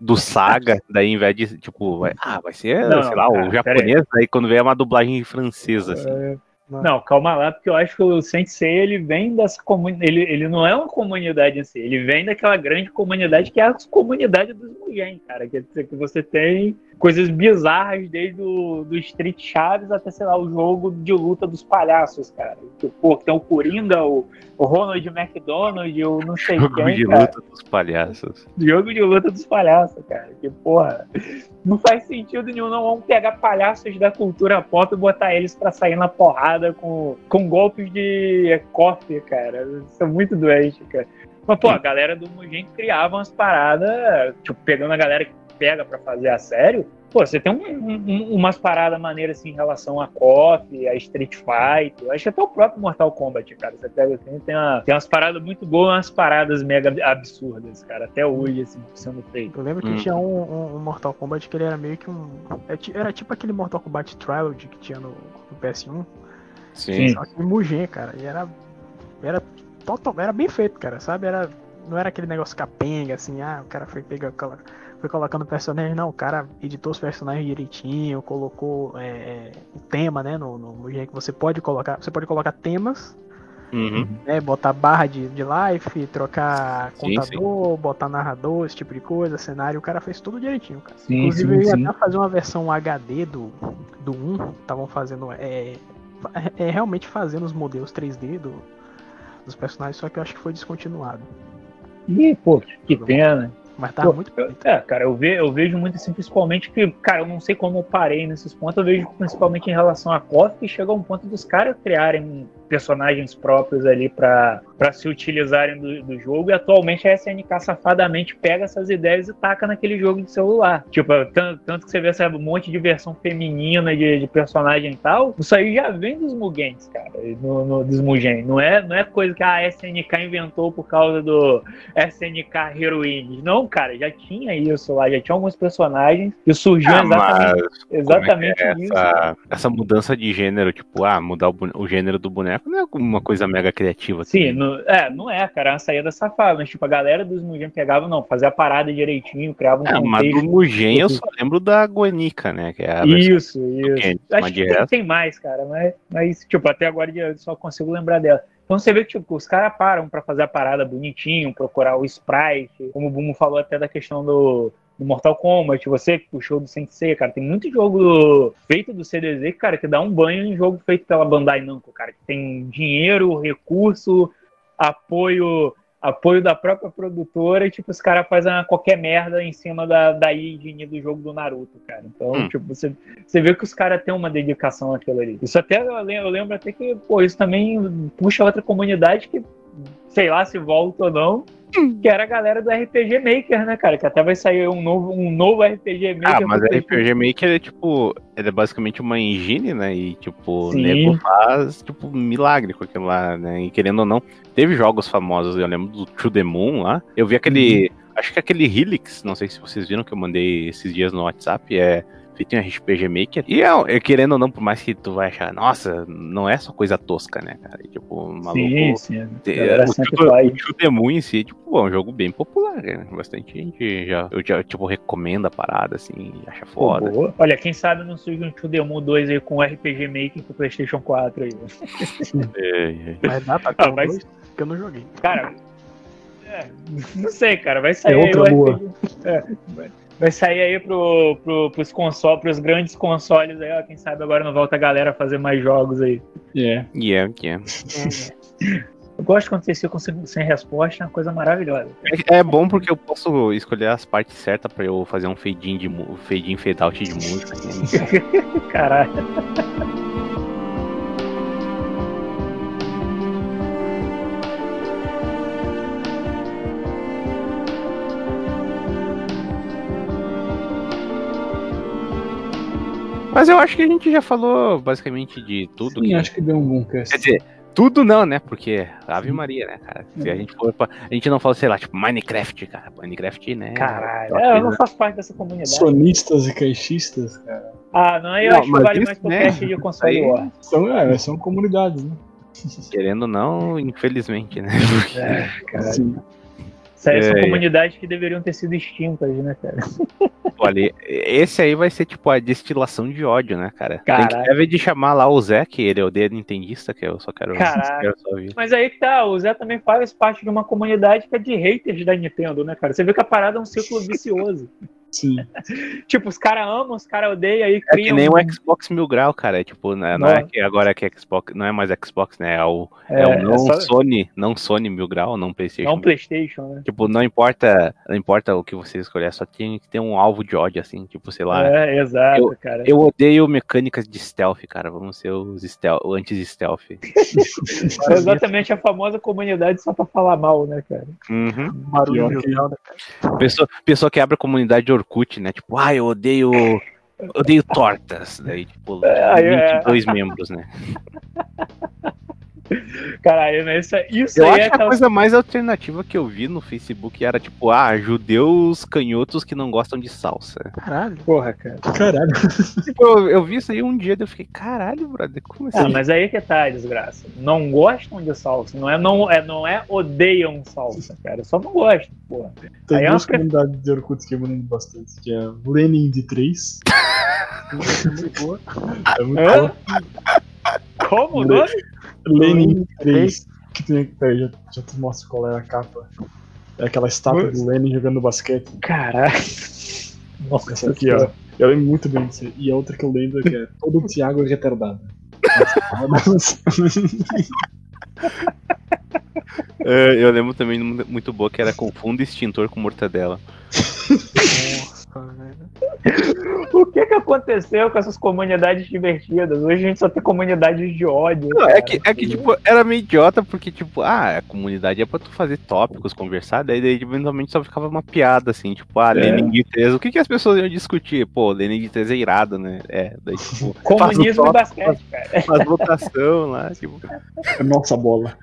do Saga, daí em vez de, tipo, vai, ah, vai ser, Não, sei lá, o japonês, daí quando vem é uma dublagem francesa, assim. Não, calma lá, porque eu acho que o Sensei ele vem dessa comunidade. Ele, ele não é uma comunidade em si, ele vem daquela grande comunidade que é a comunidade dos Mugen, cara. Quer dizer que você tem coisas bizarras, desde o do Street Chaves até, sei lá, o jogo de luta dos palhaços, cara. Que, pô, tem o Coringa, o, o Ronald McDonald, o não sei Jogo quem, de cara. luta dos palhaços. Jogo de luta dos palhaços, cara. Que porra. Não faz sentido nenhum, não. Vamos pegar palhaços da cultura pop e botar eles pra sair na porrada com, com golpes de coffee, cara. Isso é muito doente, cara. Mas, pô, a galera do Mugen criava umas paradas, tipo, pegando a galera que pega pra fazer a sério. Pô, você tem um- um- umas paradas maneiras assim em relação a KOF, a Street Fighter. Eu acho que até o próprio Mortal Kombat, cara. Você pega assim, tem, uma- tem umas paradas muito boas, umas paradas mega absurdas, cara. Até hoje, assim, sendo feito. Eu lembro que Hum. tinha um, um- um Mortal Kombat que ele era meio que um. é Era tipo aquele Mortal Kombat Trilogy que tinha no, no PS1. Sim. Só que em Mugen, cara. E era. Era total, era bem feito, cara, sabe? Era, não era aquele negócio capenga, assim, ah, o cara foi pegar. colo- Foi colocando personagens, não, o cara editou os personagens direitinho, colocou é, é, o tema, né, no, no Mugen que você pode colocar. Você pode colocar temas Uhum. né, botar barra de, de life, trocar Sim, contador, botar narrador, esse tipo de coisa, cenário, o cara fez tudo direitinho, cara. Sim, Inclusive, sim, eu ia sim. até fazer uma versão HD do, do 1, estavam fazendo, é, é, realmente fazendo os modelos 3D do, dos personagens, só que eu acho que foi descontinuado. Ih, pô, que pena. Mas Pô, muito bonito. É, cara, eu, ve, eu vejo muito assim, principalmente que, cara, eu não sei como eu parei nesses pontos, eu vejo principalmente em relação a KOF, que chega a um ponto dos caras criarem personagens próprios ali pra pra se utilizarem do, do jogo, e atualmente a SNK safadamente pega essas ideias e taca naquele jogo de celular. Tipo, tanto, tanto que você vê sabe, um monte de versão feminina de, de personagem e tal, isso aí já vem dos Mugens, cara, no, no, dos Mugen. Não é, não é coisa que a SNK inventou por causa do SNK Heroines. Não, cara, já tinha isso lá, já tinha alguns personagens e surgiu Ah, exatamente, exatamente como é que é isso. cara. essa, essa mudança de gênero, tipo, ah, mudar o, o gênero do boneco não é uma coisa mega criativa. Sim, também. no- é, não é, cara, é uma saída safada, mas tipo, a galera dos Mugen pegava, não, fazia a parada direitinho, criava um É, mas do contexto. Mugen eu só lembro da Guenica, né? Que é Isso, isso. Mugen, Acho que tem, tem mais, cara, mas, mas, tipo, até agora eu só consigo lembrar dela. Então você vê que tipo, os caras param pra fazer a parada bonitinho, procurar o sprite, como o Bumo falou até da questão do, do Mortal Kombat, você que puxou do Sensei, cara, tem muito jogo feito do CDZ, cara, que dá um banho em jogo feito pela Bandai Namco, cara, que tem dinheiro, recurso, apoio apoio da própria produtora e, tipo, os caras fazem qualquer merda em cima da, da engine do jogo do Naruto, cara. Então, Hum. tipo, você, você vê que os caras têm uma dedicação àquilo ali. Isso até, eu lembro, eu lembro até que, pô, isso também puxa outra comunidade que, sei lá se volta ou não, que era a galera do RPG Maker, né, cara? Que até vai sair um novo, um novo RPG Maker. Ah, mas pro RPG Maker é tipo. Ele é basicamente uma engine, né? E tipo, o nego faz tipo milagre com aquilo lá, né? E querendo ou não, teve jogos famosos, eu lembro do To The Moon lá. Eu vi aquele. Acho que aquele Helix, não sei se vocês viram que eu mandei esses dias no WhatsApp, é feito em RPG Maker. E é, é, querendo ou não, por mais que tu vai achar, nossa, não é só coisa tosca, né, cara? E, tipo, maluco. Sim, sim. Te- A galera o Moon em si, tipo, é um jogo bem popular, né? Bastante gente já, eu já, tipo, recomenda a parada, assim, acha Pô, foda. Olha, quem sabe não surge um Moon 2 aí com RPG Maker pro PlayStation 4 aí. (laughs) É, é. Mas dá pra Ah, mas- dois que eu não joguei. Cara, é, não sei, cara. Vai sair É outra boa. RPG é, vai- vai sair aí pro, pro, pros consoles, pros grandes consoles aí, ó. Quem sabe agora não volta a galera a fazer mais jogos aí. É. Yeah, yeah. (laughs) Eu gosto quando vocês ficam sem, sem resposta, é uma coisa maravilhosa. É, é bom porque eu posso escolher as partes certas pra eu fazer um fade in, de, mu- fade, in fade out de música. (laughs) Caralho. Mas eu acho que a gente já falou basicamente de tudo. Sim, que... acho que deu um bom cast. Quer dizer, tudo não, né? Porque Ave Maria, né, cara? Se a gente for pra... A gente não fala, sei lá, tipo, Minecraft, cara. Minecraft, né? Caralho, é, eu não faço parte dessa comunidade. Sonistas e caixistas, cara. Ah, não, eu Não, acho que mas vale isso, mais pro né, cast de console aí- War. São, é, são comunidades, né? Querendo ou não, infelizmente, né? É, (laughs) cara. Aí são É, é. comunidades que deveriam ter sido extintas, né, cara? Olha, esse aí vai ser tipo a destilação de ódio, né, cara? Tem que deve de chamar lá o Zé, que ele odeia nintendista, que eu só quero, só ouvir. Mas aí que tá, o Zé também faz parte de uma comunidade que é de haters da Nintendo, né, cara? Você vê que a parada é um círculo vicioso. (laughs) Sim. (laughs) tipo, os caras amam, os caras odeiam, aí É que nem um- o Xbox Mil Grau, cara. É tipo, né, não é que agora é que Xbox, não é mais Xbox, né? É o, é, É, o não é só- Sony, não Sony Mil Grau, não PlayStation. Não PlayStation, né? Tipo, não importa, não importa o que você escolher, só tem que ter um alvo de ódio, assim, tipo, sei lá. É, exato, cara. Eu odeio mecânicas de stealth, cara. Vamos ser os stealth, anti-stealth. (laughs) É exatamente a famosa comunidade só pra falar mal, né, cara? Uhum. Barulho né, cara? Pessoa, pessoa que abre a comunidade de Orkut, né? Tipo, ah, eu odeio. Odeio tortas. Daí, tipo, aí é. 22 membros, né? (laughs) Caralho, mas isso, isso Eu aí acho é que a aquela... coisa mais alternativa que eu vi no Facebook era tipo, ah, judeus canhotos que não gostam de salsa. Caralho. Porra, cara. Caralho. Tipo, eu, eu vi isso aí um dia e eu fiquei, caralho, brother, como assim? Ah, mas aí que tá a desgraça. Não gostam de salsa. Não é, não, é, não é odeiam salsa, cara. Só não gostam, porra. Tem Aí é duas uma pre- comunidades de Orkut que eu me lembro bastante, que é Lenin de 3. Muito boa. É muito boa. Como o nome? Lenin de 3. Que tem, peraí, já, já te mostro qual é a capa. É aquela estátua do Lenin jogando basquete. Caralho. Nossa, Essa aqui, ó. Eu lembro muito bem disso. E a outra que eu lembro é que é todo o Thiago é retardado. É, eu lembro também mu- muito boa que era confundo extintor com mortadela. (laughs) O que que aconteceu com essas comunidades divertidas? Hoje a gente só tem comunidades de ódio. Não, cara. é que, é que, tipo, era meio idiota, porque, tipo, ah, a comunidade é pra tu fazer tópicos, conversar, daí, daí eventualmente só ficava uma piada, assim, tipo, ah, Lenin de 3, o que que as pessoas iam discutir? Pô, Lenin de 3 é irado, né? É, daí, tipo, (laughs) Comunismo e faz o basquete, cara. faz votação lá, (laughs) tipo, É nossa bola.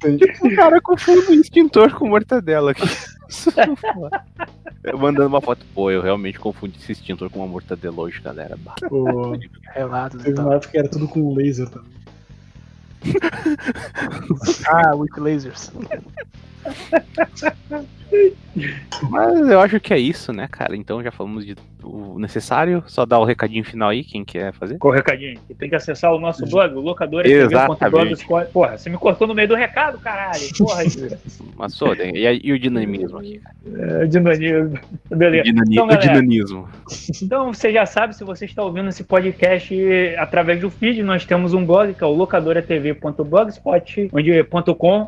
Tem- o cara confunde o extintor com mortadela aqui. (laughs) Eu mandando uma foto, pô, eu realmente confundi esse extintor com uma mortadela hoje, galera. O- Relatos Teve tal. uma época que era tudo com laser também. (laughs) Ah, with lasers. (laughs) Mas eu acho que é isso, né, cara? Então já falamos de o necessário. Só dar o recadinho final aí, quem quer fazer. Com o recadinho. Que tem que acessar o nosso blog, o Exatamente. locadora.blogspot. Porra, você me cortou no meio do recado, caralho. Porra. (laughs) Mas, só, e, aí- e o dinamismo aqui, cara? É, dinamismo. Beleza. O, dinani- Então, o galera, dinamismo. Então, você já sabe, se você está ouvindo esse podcast através do feed, nós temos um blog que é o locadoratv.blogspot, onde,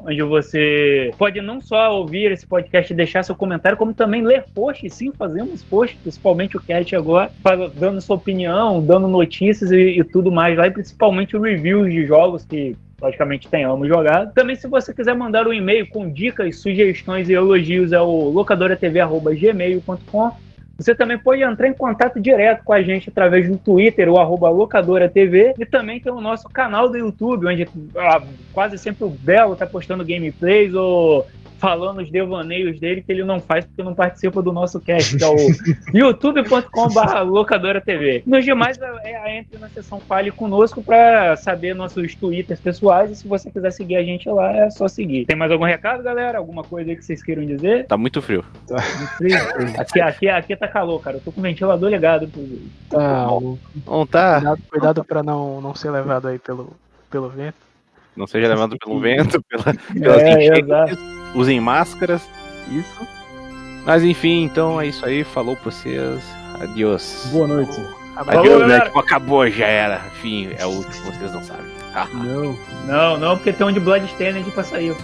onde você pode não só ouvir esse podcast e deixar seu comentário, como também ler posts. Sim, fazemos posts, principalmente o cast agora, dando sua opinião, dando notícias e, e tudo mais lá, e principalmente reviews de jogos que logicamente tenhamos jogado. Também, se você quiser mandar um e-mail com dicas, sugestões e elogios, é o locadoratv.gmail.com. Você também pode entrar em contato direto com a gente através do Twitter, o arroba locadora TV, e também tem o nosso canal do YouTube, onde ah, quase sempre o Belo está postando gameplays ou falando os devaneios dele que ele não faz porque não participa do nosso cast, que é o (laughs) youtube.com.br locadora TV. Nos demais, é, é, entre na seção Fale Conosco para saber nossos twitters pessoais, e se você quiser seguir a gente lá, é só seguir. Tem mais algum recado, galera? Alguma coisa aí que vocês queiram dizer? Tá muito frio. Aqui, aqui, aqui tá calor, cara. Eu tô com o ventilador ligado, inclusive. Tá, louco. Não tá. Cuidado, cuidado pra não, não ser levado aí pelo, pelo vento. Não seja levado pelo vento, pela, (laughs) pelas É, enchentes. exato. Usem máscaras. Isso. Mas enfim, então é isso aí. Falou pra vocês. Adiós. Boa noite. Adiós, né? Tipo, acabou, já era. Enfim, é o último, vocês não sabem. Ah. Não. Não, não, porque tem um de Bloodstained pra sair.